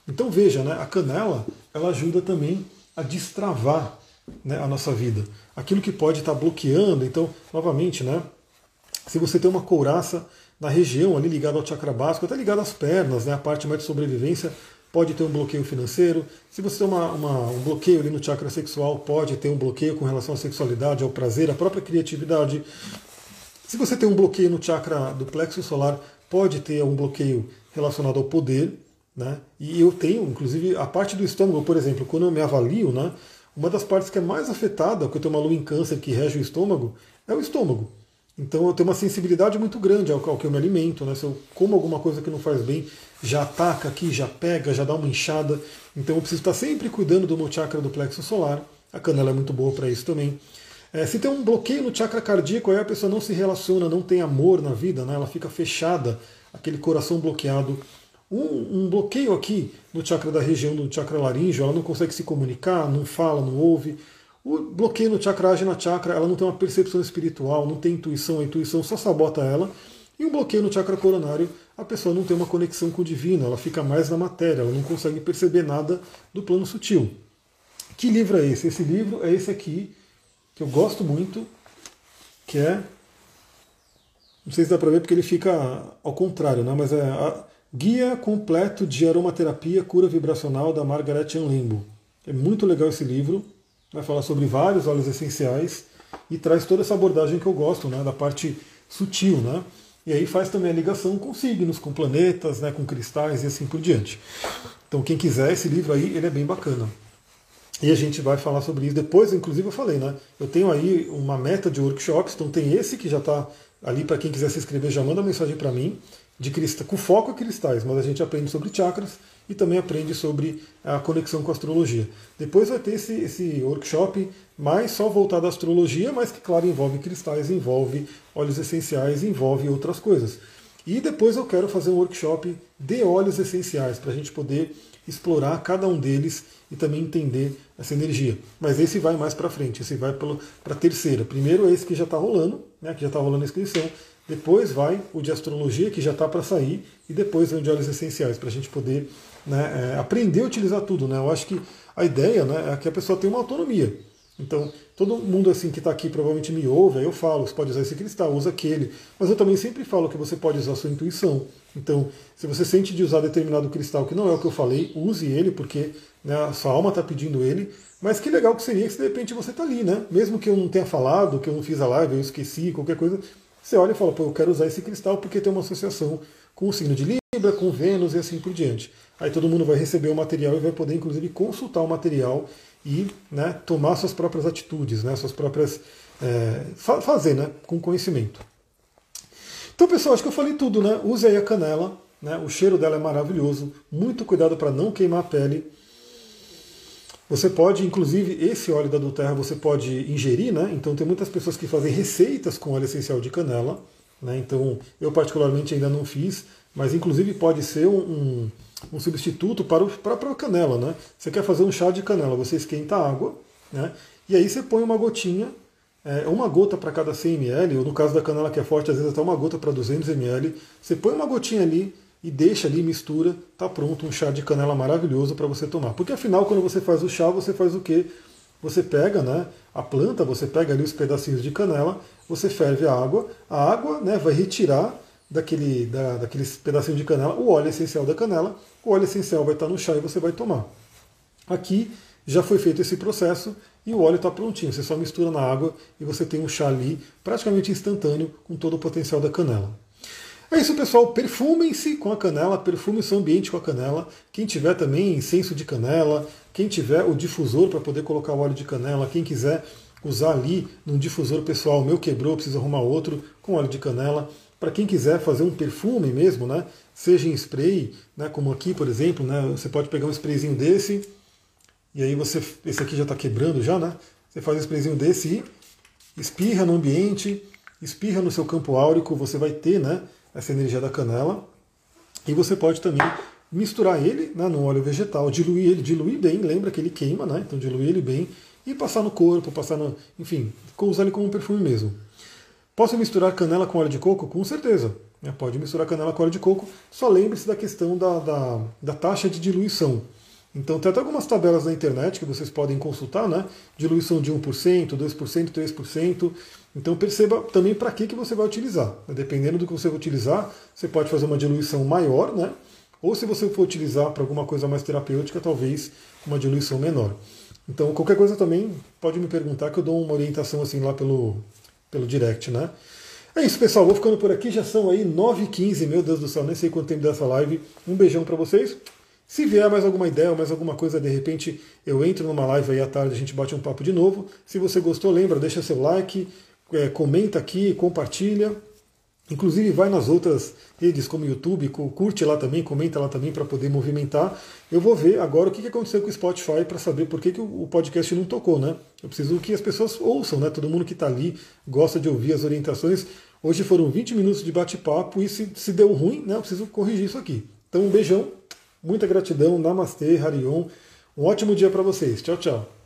Então veja, né, a canela ela ajuda também a destravar né, a nossa vida. Aquilo que pode estar bloqueando. Então, novamente, né, se você tem uma couraça na região ali ligada ao chakra básico, até ligado às pernas, né, a parte mais de sobrevivência, pode ter um bloqueio financeiro. Se você tem uma, uma, um bloqueio ali no chakra sexual, pode ter um bloqueio com relação à sexualidade, ao prazer, à própria criatividade. Se você tem um bloqueio no chakra do plexo solar, pode ter um bloqueio relacionado ao poder. Né? E eu tenho, inclusive, a parte do estômago, por exemplo, quando eu me avalio, né, uma das partes que é mais afetada, porque eu tenho uma lua em câncer que rege o estômago, é o estômago. Então eu tenho uma sensibilidade muito grande ao, ao, que eu me alimento. Né? Se eu como alguma coisa que não faz bem, já ataca aqui, já pega, já dá uma inchada. Então eu preciso estar sempre cuidando do meu chakra do plexo solar. A canela é muito boa para isso também. É, se tem um bloqueio no chakra cardíaco, aí a pessoa não se relaciona, não tem amor na vida, né? ela fica fechada, aquele coração bloqueado. Um, um, bloqueio aqui no chakra da região do chakra laríngeo, ela não consegue se comunicar, não fala, não ouve. O bloqueio no chakra ajna chakra, ela não tem uma percepção espiritual, não tem intuição, a intuição só sabota ela. E um bloqueio no chakra coronário, a pessoa não tem uma conexão com o divino, ela fica mais na matéria, ela não consegue perceber nada do plano sutil. Que livro é esse? Esse livro é esse aqui, que eu gosto muito, que é. Não sei se dá para ver porque ele fica ao contrário, né? mas é a Guia Completo de Aromaterapia Cura Vibracional da Margaret Lembo. É muito legal esse livro vai falar sobre vários óleos essenciais e traz toda essa abordagem que eu gosto, né, da parte sutil, né? E aí faz também a ligação com signos, com planetas, né, com cristais e assim por diante. Então quem quiser esse livro aí, ele é bem bacana. E a gente vai falar sobre isso depois, inclusive eu falei, né? Eu tenho aí uma meta de workshops, então tem esse que já está ali para quem quiser se inscrever, já manda mensagem para mim, de cristal, com foco em cristais, mas a gente aprende sobre chakras e também aprende sobre a conexão com a astrologia. Depois vai ter esse, esse workshop mais só voltado à astrologia, mas que, claro, envolve cristais, envolve óleos essenciais, envolve outras coisas. E depois eu quero fazer um workshop de óleos essenciais, para a gente poder explorar cada um deles e também entender essa energia. Mas esse vai mais para frente, esse vai para a terceira. Primeiro esse que já está rolando, né, que já está rolando a inscrição. depois vai o de astrologia, que já está para sair, e depois vem o de óleos essenciais, para a gente poder né, é, aprender a utilizar tudo. Né? Eu acho que a ideia né, é que a pessoa tenha uma autonomia. Então, todo mundo assim que está aqui provavelmente me ouve, aí eu falo, você pode usar esse cristal, usa aquele. Mas eu também sempre falo que você pode usar a sua intuição. Então, se você sente de usar determinado cristal que não é o que eu falei, use ele, porque né, a sua alma está pedindo ele. Mas que legal que seria que de repente você está ali, né? Mesmo que eu não tenha falado, que eu não fiz a live, eu esqueci, qualquer coisa, você olha e fala, pô, eu quero usar esse cristal porque tem uma associação com o signo de Libra, com Vênus e assim por diante. Aí todo mundo vai receber o material e vai poder, inclusive, consultar o material e né, tomar suas próprias atitudes, né, suas próprias. É, fazer né, com conhecimento. Então, pessoal, acho que eu falei tudo, né? Use aí a canela, né? O cheiro dela é maravilhoso. Muito cuidado para não queimar a pele. Você pode, inclusive, esse óleo da Duterra você pode ingerir, né? Então tem muitas pessoas que fazem receitas com óleo essencial de canela. Né? Então eu particularmente ainda não fiz, mas inclusive pode ser um, um, substituto para, o, para a canela. Né? Você quer fazer um chá de canela, você esquenta a água, né? e aí você põe uma gotinha, é, uma gota para cada 100 ml, ou no caso da canela que é forte, às vezes até uma gota para 200 ml. Você põe uma gotinha ali, e deixa ali, mistura, tá pronto um chá de canela maravilhoso para você tomar. Porque afinal, quando você faz o chá, você faz o quê? Você pega né, a planta, você pega ali os pedacinhos de canela, você ferve a água, a água né, vai retirar daquele, da, daqueles pedacinhos de canela o óleo essencial da canela, o óleo essencial vai estar no chá e você vai tomar. Aqui já foi feito esse processo e o óleo está prontinho. Você só mistura na água e você tem um chá ali praticamente instantâneo com todo o potencial da canela. É isso, pessoal. Perfumem-se com a canela, perfume o seu ambiente com a canela. Quem tiver também incenso de canela, quem tiver o difusor para poder colocar o óleo de canela, quem quiser usar ali num difusor pessoal, meu quebrou, preciso arrumar outro com óleo de canela. Para quem quiser fazer um perfume mesmo, né, seja em spray, né, como aqui, por exemplo, né, você pode pegar um sprayzinho desse, e aí você, esse aqui já está quebrando já, né? Você faz um sprayzinho desse e espirra no ambiente, espirra no seu campo áurico, você vai ter, né, essa energia da canela. E você pode também misturar ele né, no óleo vegetal, diluir ele, diluir bem, lembra que ele queima, né? Então diluir ele bem e passar no corpo, passar no. Enfim, usar ele como um perfume mesmo. Posso misturar canela com óleo de coco? Com certeza. Né? Pode misturar canela com óleo de coco, só lembre-se da questão da, da, da taxa de diluição. Então tem até algumas tabelas na internet que vocês podem consultar, né? Diluição de 1%, 2%, 3%. Então perceba também para que, que você vai utilizar. Dependendo do que você vai utilizar, você pode fazer uma diluição maior, né? Ou se você for utilizar para alguma coisa mais terapêutica, talvez uma diluição menor. Então qualquer coisa também pode me perguntar que eu dou uma orientação assim lá pelo, pelo direct, né? É isso, pessoal. Vou ficando por aqui. Já são aí 9h15. Meu Deus do céu, nem sei quanto tempo dessa live. Um beijão para vocês. Se vier mais alguma ideia mais alguma coisa, de repente eu entro numa live aí à tarde, a gente bate um papo de novo. Se você gostou, lembra, deixa seu like, é, comenta aqui, compartilha. Inclusive vai nas outras redes como YouTube, curte lá também, comenta lá também para poder movimentar. Eu vou ver agora o que aconteceu com o Spotify para saber por que, que o podcast não tocou, né? Eu preciso que as pessoas ouçam, né? Todo mundo que está ali gosta de ouvir as orientações. Hoje foram 20 minutos de bate-papo e se, se deu ruim, né? Eu preciso corrigir isso aqui. Então um beijão, Muita gratidão, Namastê, Harion. Um ótimo dia para vocês. Tchau, tchau.